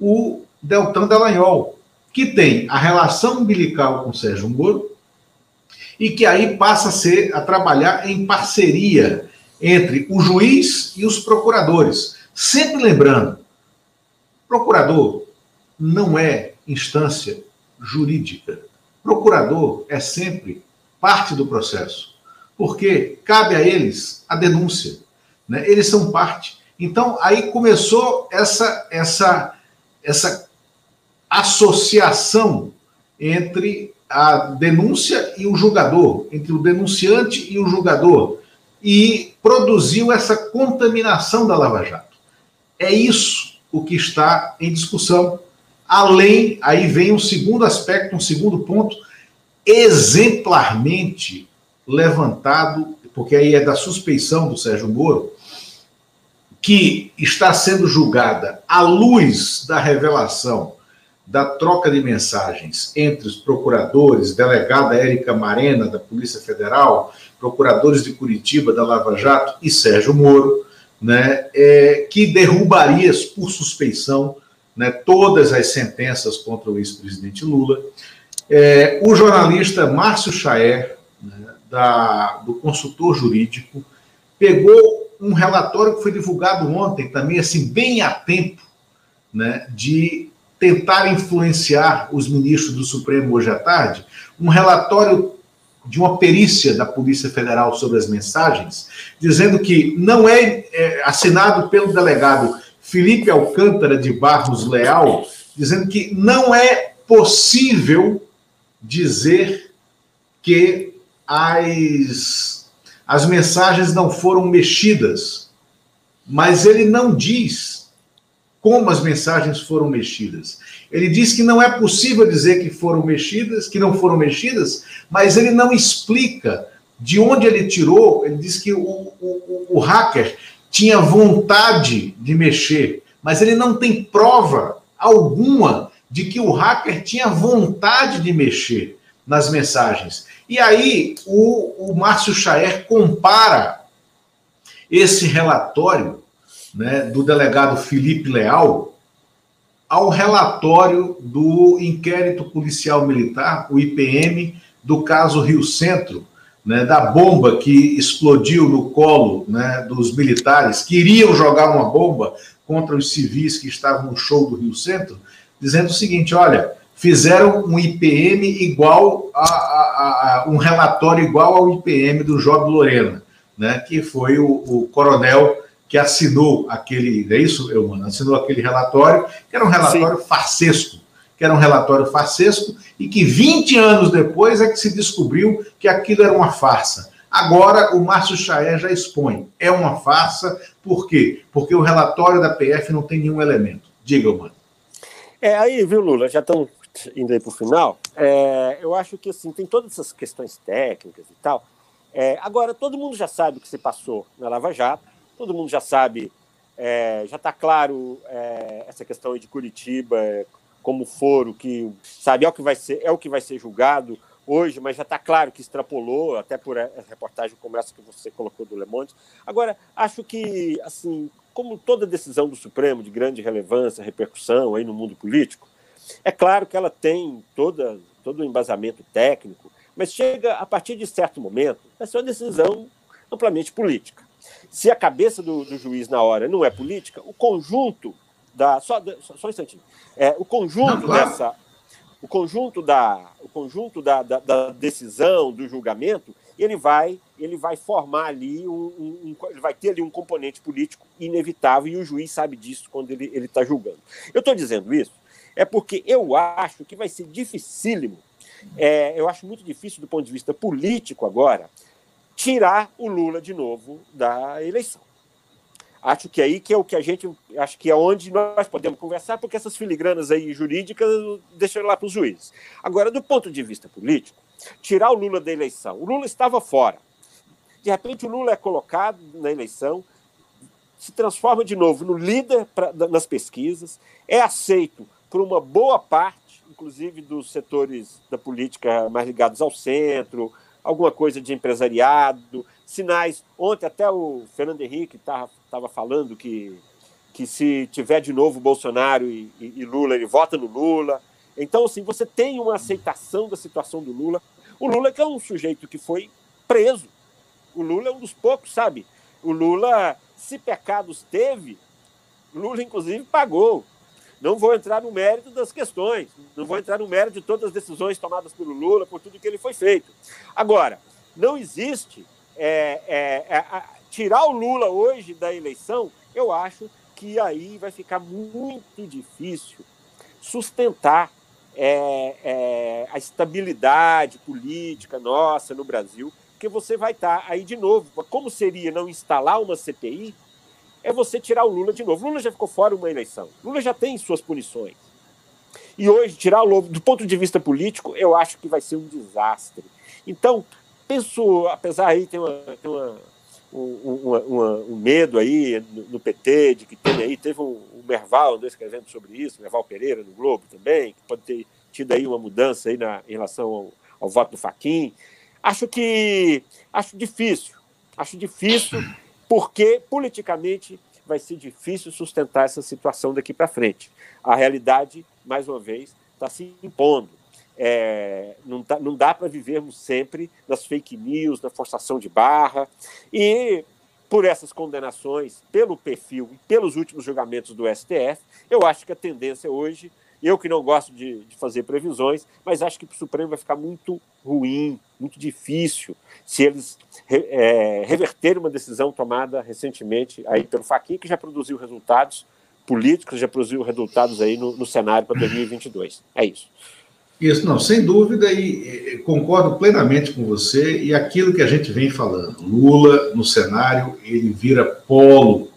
o Deltan Dallagnol, que tem a relação umbilical com Sérgio Moro e que aí passa a ser a trabalhar em parceria entre o juiz e os procuradores. Sempre lembrando, procurador não é instância jurídica. Procurador é sempre parte do processo, porque cabe a eles a denúncia, né? Eles são parte. Então aí começou essa essa essa associação entre a denúncia e o julgador, entre o denunciante e o julgador, e produziu essa contaminação da Lava Jato. É isso o que está em discussão. Além, aí vem um segundo aspecto, um segundo ponto, exemplarmente levantado, porque aí é da suspeição do Sérgio Moro, que está sendo julgada à luz da revelação da troca de mensagens entre os procuradores, delegada Érica Marena, da Polícia Federal, procuradores de Curitiba, da Lava Jato, e Sérgio Moro, né, é, que derrubaria por suspeição né, todas as sentenças contra o ex-presidente Lula. É, o jornalista Márcio Chaer, né, da, do consultor jurídico, pegou um relatório que foi divulgado ontem, também assim, bem a tempo, né, de tentar influenciar os ministros do Supremo hoje à tarde, um relatório de uma perícia da Polícia Federal sobre as mensagens, dizendo que não é, é assinado pelo delegado Felipe Alcântara de Barros Leal, dizendo que não é possível dizer que as, as mensagens não foram mexidas, mas ele não diz como as mensagens foram mexidas. Ele diz que não é possível dizer que foram mexidas, que não foram mexidas, mas ele não explica de onde ele tirou. Ele diz que o, o, o hacker tinha vontade de mexer, mas ele não tem prova alguma de que o hacker tinha vontade de mexer nas mensagens. E aí o, o Márcio Chaer compara esse relatório né, do delegado Felipe Leal ao relatório do inquérito policial militar, o IPM, do caso Rio Centro, né, da bomba que explodiu no colo né, dos militares que iriam jogar uma bomba contra os civis que estavam no show do Rio Centro, dizendo o seguinte: olha, fizeram um IPM igual a, a, a um relatório igual ao IPM do Job Lorena, né, que foi o, o coronel que assinou aquele, é isso, eu mano, assinou aquele relatório, que era um relatório Sim. farsesco, que era um relatório farsesco e que 20 anos depois é que se descobriu que aquilo era uma farsa. Agora o Márcio Chaé já expõe, é uma farsa, por quê? Porque o relatório da PF não tem nenhum elemento. Diga, mano. É, aí, viu, Lula, já estão indo aí para o final. É, eu acho que assim, tem todas essas questões técnicas e tal. É, agora, todo mundo já sabe o que se passou na Lava Jato, todo mundo já sabe, é, já está claro é, essa questão aí de Curitiba, é, como foro que sabe é o que vai ser é o que vai ser julgado hoje, mas já está claro que extrapolou até por a reportagem como essa que você colocou do Le Monde. Agora acho que assim como toda decisão do Supremo de grande relevância, repercussão aí no mundo político, é claro que ela tem toda todo o embasamento técnico, mas chega a partir de certo momento, é uma decisão amplamente política. Se a cabeça do, do juiz na hora não é política, o conjunto da. Só, só um instantinho. É, o conjunto não, claro. dessa. O conjunto, da, o conjunto da, da, da, decisão, do julgamento, ele vai, ele vai formar ali um, um, ele vai ter ali um componente político inevitável e o juiz sabe disso quando ele está julgando. Eu estou dizendo isso é porque eu acho que vai ser dificílimo, é, eu acho muito difícil do ponto de vista político agora, tirar o Lula de novo da eleição. Acho que é aí que é o que a gente, acho que é onde nós podemos conversar, porque essas filigranas aí jurídicas deixam lá para os juízes. Agora, do ponto de vista político, tirar o Lula da eleição. O Lula estava fora. De repente, o Lula é colocado na eleição, se transforma de novo no líder pra, nas pesquisas, é aceito por uma boa parte, inclusive dos setores da política mais ligados ao centro, alguma coisa de empresariado, sinais. Ontem até o Fernando Henrique estava falando que, que se tiver de novo Bolsonaro e, e, e, Lula, ele vota no Lula. Então, assim, você tem uma aceitação da situação do Lula. O Lula que é um sujeito que foi preso. O Lula é um dos poucos, sabe? O Lula, se pecados teve, Lula, inclusive, pagou. Não vou entrar no mérito das questões, não vou entrar no mérito de todas as decisões tomadas pelo Lula, por tudo que ele foi feito. Agora, não existe é, é, é, tirar o Lula hoje da eleição, eu acho que aí vai ficar muito difícil sustentar é, é, a estabilidade política nossa no Brasil, porque você vai estar aí de novo. Como seria não instalar uma CPI é você tirar o Lula de novo. Lula já ficou fora uma eleição. Lula já tem suas punições. E hoje, tirar o Lula, do ponto de vista político, eu acho que vai ser um desastre. Então, penso, apesar aí tem, uma, tem uma, um, um medo aí no, PT, de que tem aí, teve um, um Merval escrevendo sobre isso, Merval Pereira no Globo também, que pode ter tido aí uma mudança aí na, em relação ao, ao voto do Faquin. Acho que acho difícil, acho difícil porque politicamente vai ser difícil sustentar essa situação daqui para frente. A realidade, mais uma vez, está se impondo. É, não, tá, não dá para vivermos sempre nas fake news, na forçação de barra. E por essas condenações, pelo perfil e pelos últimos julgamentos do STF, eu acho que a tendência hoje Eu que não gosto de, de fazer previsões, mas acho que o Supremo vai ficar muito ruim, muito difícil, se eles é, reverterem uma decisão tomada recentemente aí pelo Faquin, que já produziu resultados políticos, já produziu resultados aí no, no cenário para 2022. É isso. Isso, não, sem dúvida, e, e, concordo plenamente com você, e aquilo que a gente vem falando, Lula no cenário, ele vira polo.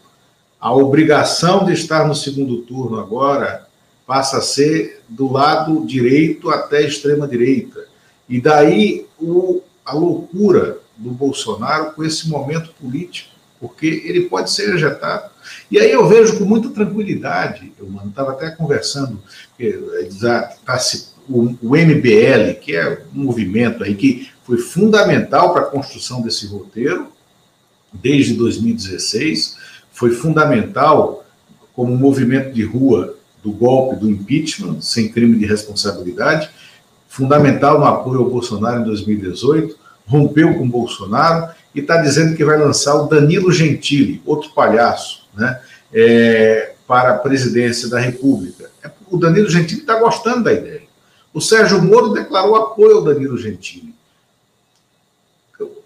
A obrigação de estar no segundo turno agora passa a ser do lado direito até a extrema-direita. E daí o, a loucura do Bolsonaro com esse momento político, porque ele pode ser ejetado. E aí eu vejo com muita tranquilidade, eu estava até conversando, está o, o MBL, que é um movimento aí que foi fundamental para a construção desse roteiro, desde 2016, foi fundamental como movimento de rua do golpe do impeachment, sem crime de responsabilidade, fundamental no apoio ao Bolsonaro em 2018, rompeu com Bolsonaro e está dizendo que vai lançar o Danilo Gentili, outro palhaço, né, é, para a presidência da República. O Danilo Gentili está gostando da ideia. O Sérgio Moro declarou apoio ao Danilo Gentili.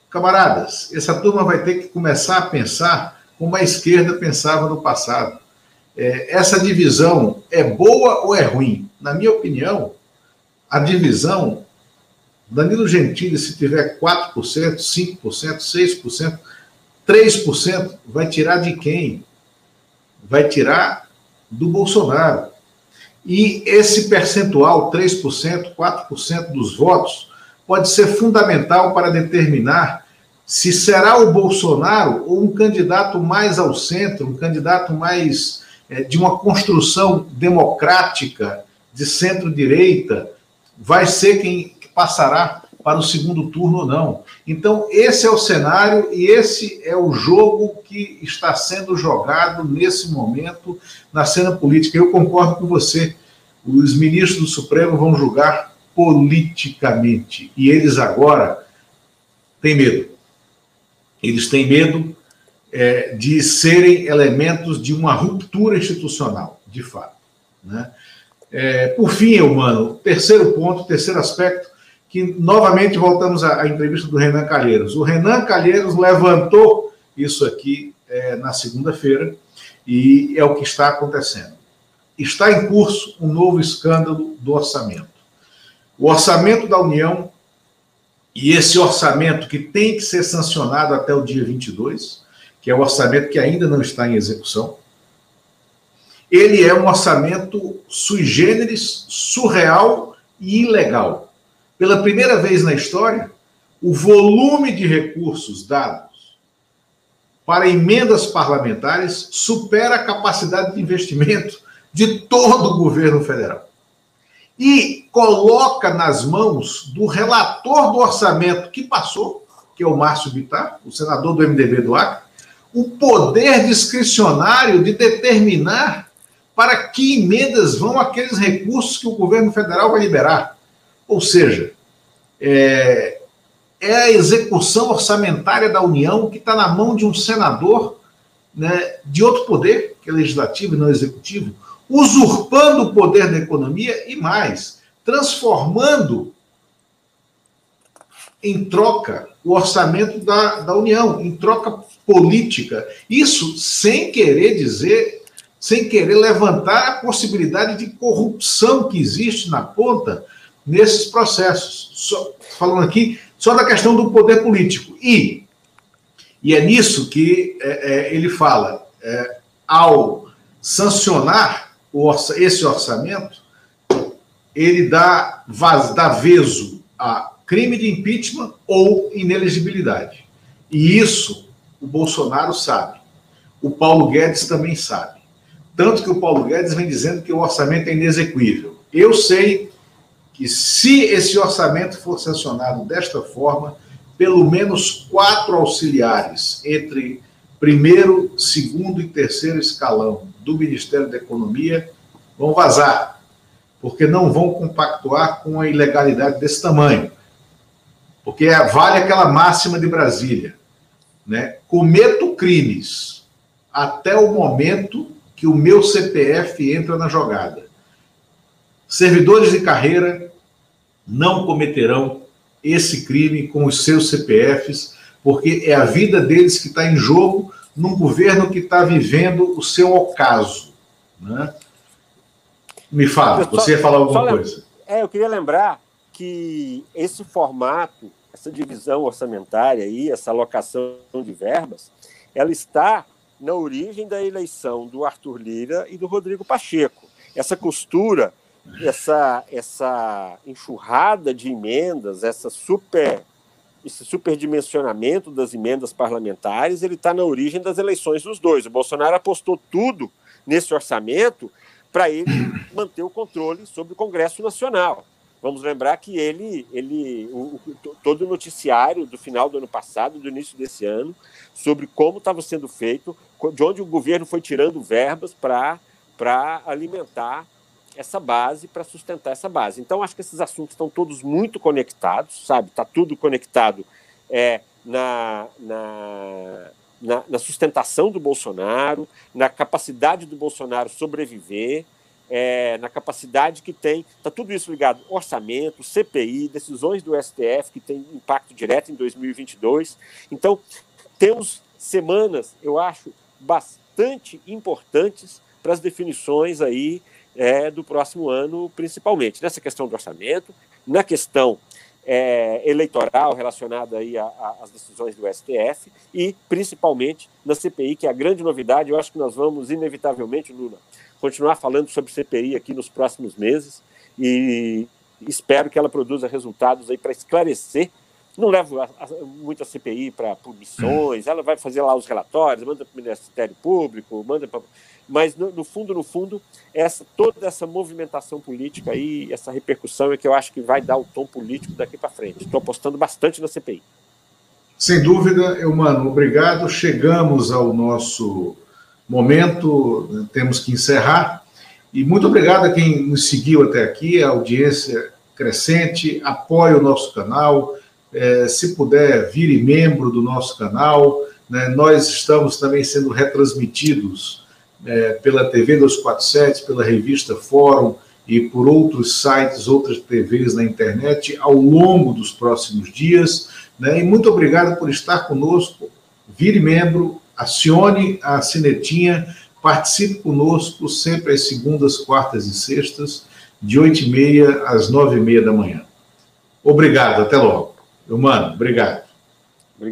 Camaradas, essa turma vai ter que começar a pensar como a esquerda pensava no passado. É, essa divisão é boa ou é ruim? Na minha opinião, a divisão, Danilo Gentili, se tiver 4%, 5%, 6%, 3%, vai tirar de quem? Vai tirar do Bolsonaro. E esse percentual, 3%, 4% dos votos, pode ser fundamental para determinar se será o Bolsonaro ou um candidato mais ao centro, um candidato mais de uma construção democrática de centro-direita, vai ser quem passará para o segundo turno ou não. Então, esse é o cenário e esse é o jogo que está sendo jogado nesse momento na cena política. Eu concordo com você. Os ministros do Supremo vão julgar politicamente e eles agora têm medo. Eles têm medo é, de serem elementos de uma ruptura institucional, de fato. Né? É, por fim, humano, terceiro ponto, terceiro aspecto, que novamente voltamos à, à, entrevista do Renan Calheiros. O Renan Calheiros levantou isso aqui é, na segunda-feira e é o que está acontecendo. Está em curso um novo escândalo do orçamento. O orçamento da União, e esse orçamento que tem que ser sancionado até o dia 22, que é o orçamento que ainda não está em execução, ele é um orçamento sui generis, surreal e ilegal. Pela primeira vez na história, o volume de recursos dados para emendas parlamentares supera a capacidade de investimento de todo o governo federal. E coloca nas mãos do relator do orçamento que passou, que é o Márcio Bittar, o senador do MDB do Acre, o poder discricionário de determinar para que emendas vão aqueles recursos que o governo federal vai liberar. Ou seja, é, é a execução orçamentária da União que está na mão de um senador né, de outro poder, que é legislativo e não executivo, usurpando o poder da economia e mais, transformando em troca o orçamento da, da União, em troca política. Isso sem querer dizer sem querer levantar a possibilidade de corrupção que existe na ponta nesses processos. Só, falando aqui só da questão do poder político. E, e é nisso que é, é, ele fala, é, ao sancionar orça, esse orçamento, ele dá, vaz, dá veso a crime de impeachment ou inelegibilidade. E isso o Bolsonaro sabe. O Paulo Guedes também sabe. Tanto que o Paulo Guedes vem dizendo que o orçamento é inexequível. Eu sei que se esse orçamento for sancionado desta forma, pelo menos quatro auxiliares entre primeiro, segundo e terceiro escalão do Ministério da Economia vão vazar, porque não vão compactuar com a ilegalidade desse tamanho. Porque vale aquela máxima de Brasília, né? Cometo crimes até o momento que o meu CPF entra na jogada. Servidores de carreira não cometerão esse crime com os seus CPFs, porque é a vida deles que está em jogo num governo que está vivendo o seu ocaso. Né? Me fala, você ia falar alguma coisa. É, eu queria lembrar que esse formato, essa divisão orçamentária aí, essa alocação de verbas, ela está na origem da eleição do Arthur Lira e do Rodrigo Pacheco. Essa costura, essa, essa enxurrada de emendas, essa super, esse superdimensionamento das emendas parlamentares, ele está na origem das eleições dos dois. O Bolsonaro apostou tudo nesse orçamento para ele manter o controle sobre o Congresso Nacional. Vamos lembrar que ele, ele o, todo o noticiário do final do ano passado, do início desse ano, sobre como estava sendo feito, de onde o governo foi tirando verbas para alimentar essa base, para sustentar essa base. Então, acho que esses assuntos estão todos muito conectados, sabe? Está tudo conectado é, na, na, na, na sustentação do Bolsonaro, na capacidade do Bolsonaro sobreviver, é, na capacidade que tem. Está tudo isso ligado: orçamento, CPI, decisões do STF que tem impacto direto em 2022. Então, temos semanas, eu acho, bastante importantes para as definições aí é, do próximo ano, principalmente nessa questão do orçamento, na questão é, eleitoral relacionada aí às decisões do STF e principalmente na CPI, que é a grande novidade. Eu acho que nós vamos inevitavelmente, Lula, continuar falando sobre CPI aqui nos próximos meses e espero que ela produza resultados aí para esclarecer. Não levo a, a, muito a CPI para punições, ela vai fazer lá os relatórios, manda para o Ministério Público, manda para. Mas, no, no, fundo, no fundo, essa, toda essa movimentação política aí, essa repercussão é que eu acho que vai dar o tom político daqui para frente. Estou apostando bastante na CPI. Sem dúvida, eu, mano, obrigado. Chegamos ao nosso momento, né, temos que encerrar. E muito obrigado a quem nos seguiu até aqui, a audiência crescente, apoie o nosso canal. É, se puder, vire membro do nosso canal. Né? Nós estamos também sendo retransmitidos é, pela TV 247, pela revista Fórum e por outros sites, outras TVs na internet ao longo dos próximos dias. Né? E muito obrigado por estar conosco. Vire membro, acione a sinetinha, participe conosco sempre às segundas, quartas e sextas, de 8 e meia às 9 e meia da manhã. Obrigado, até logo. Humano, obrigado.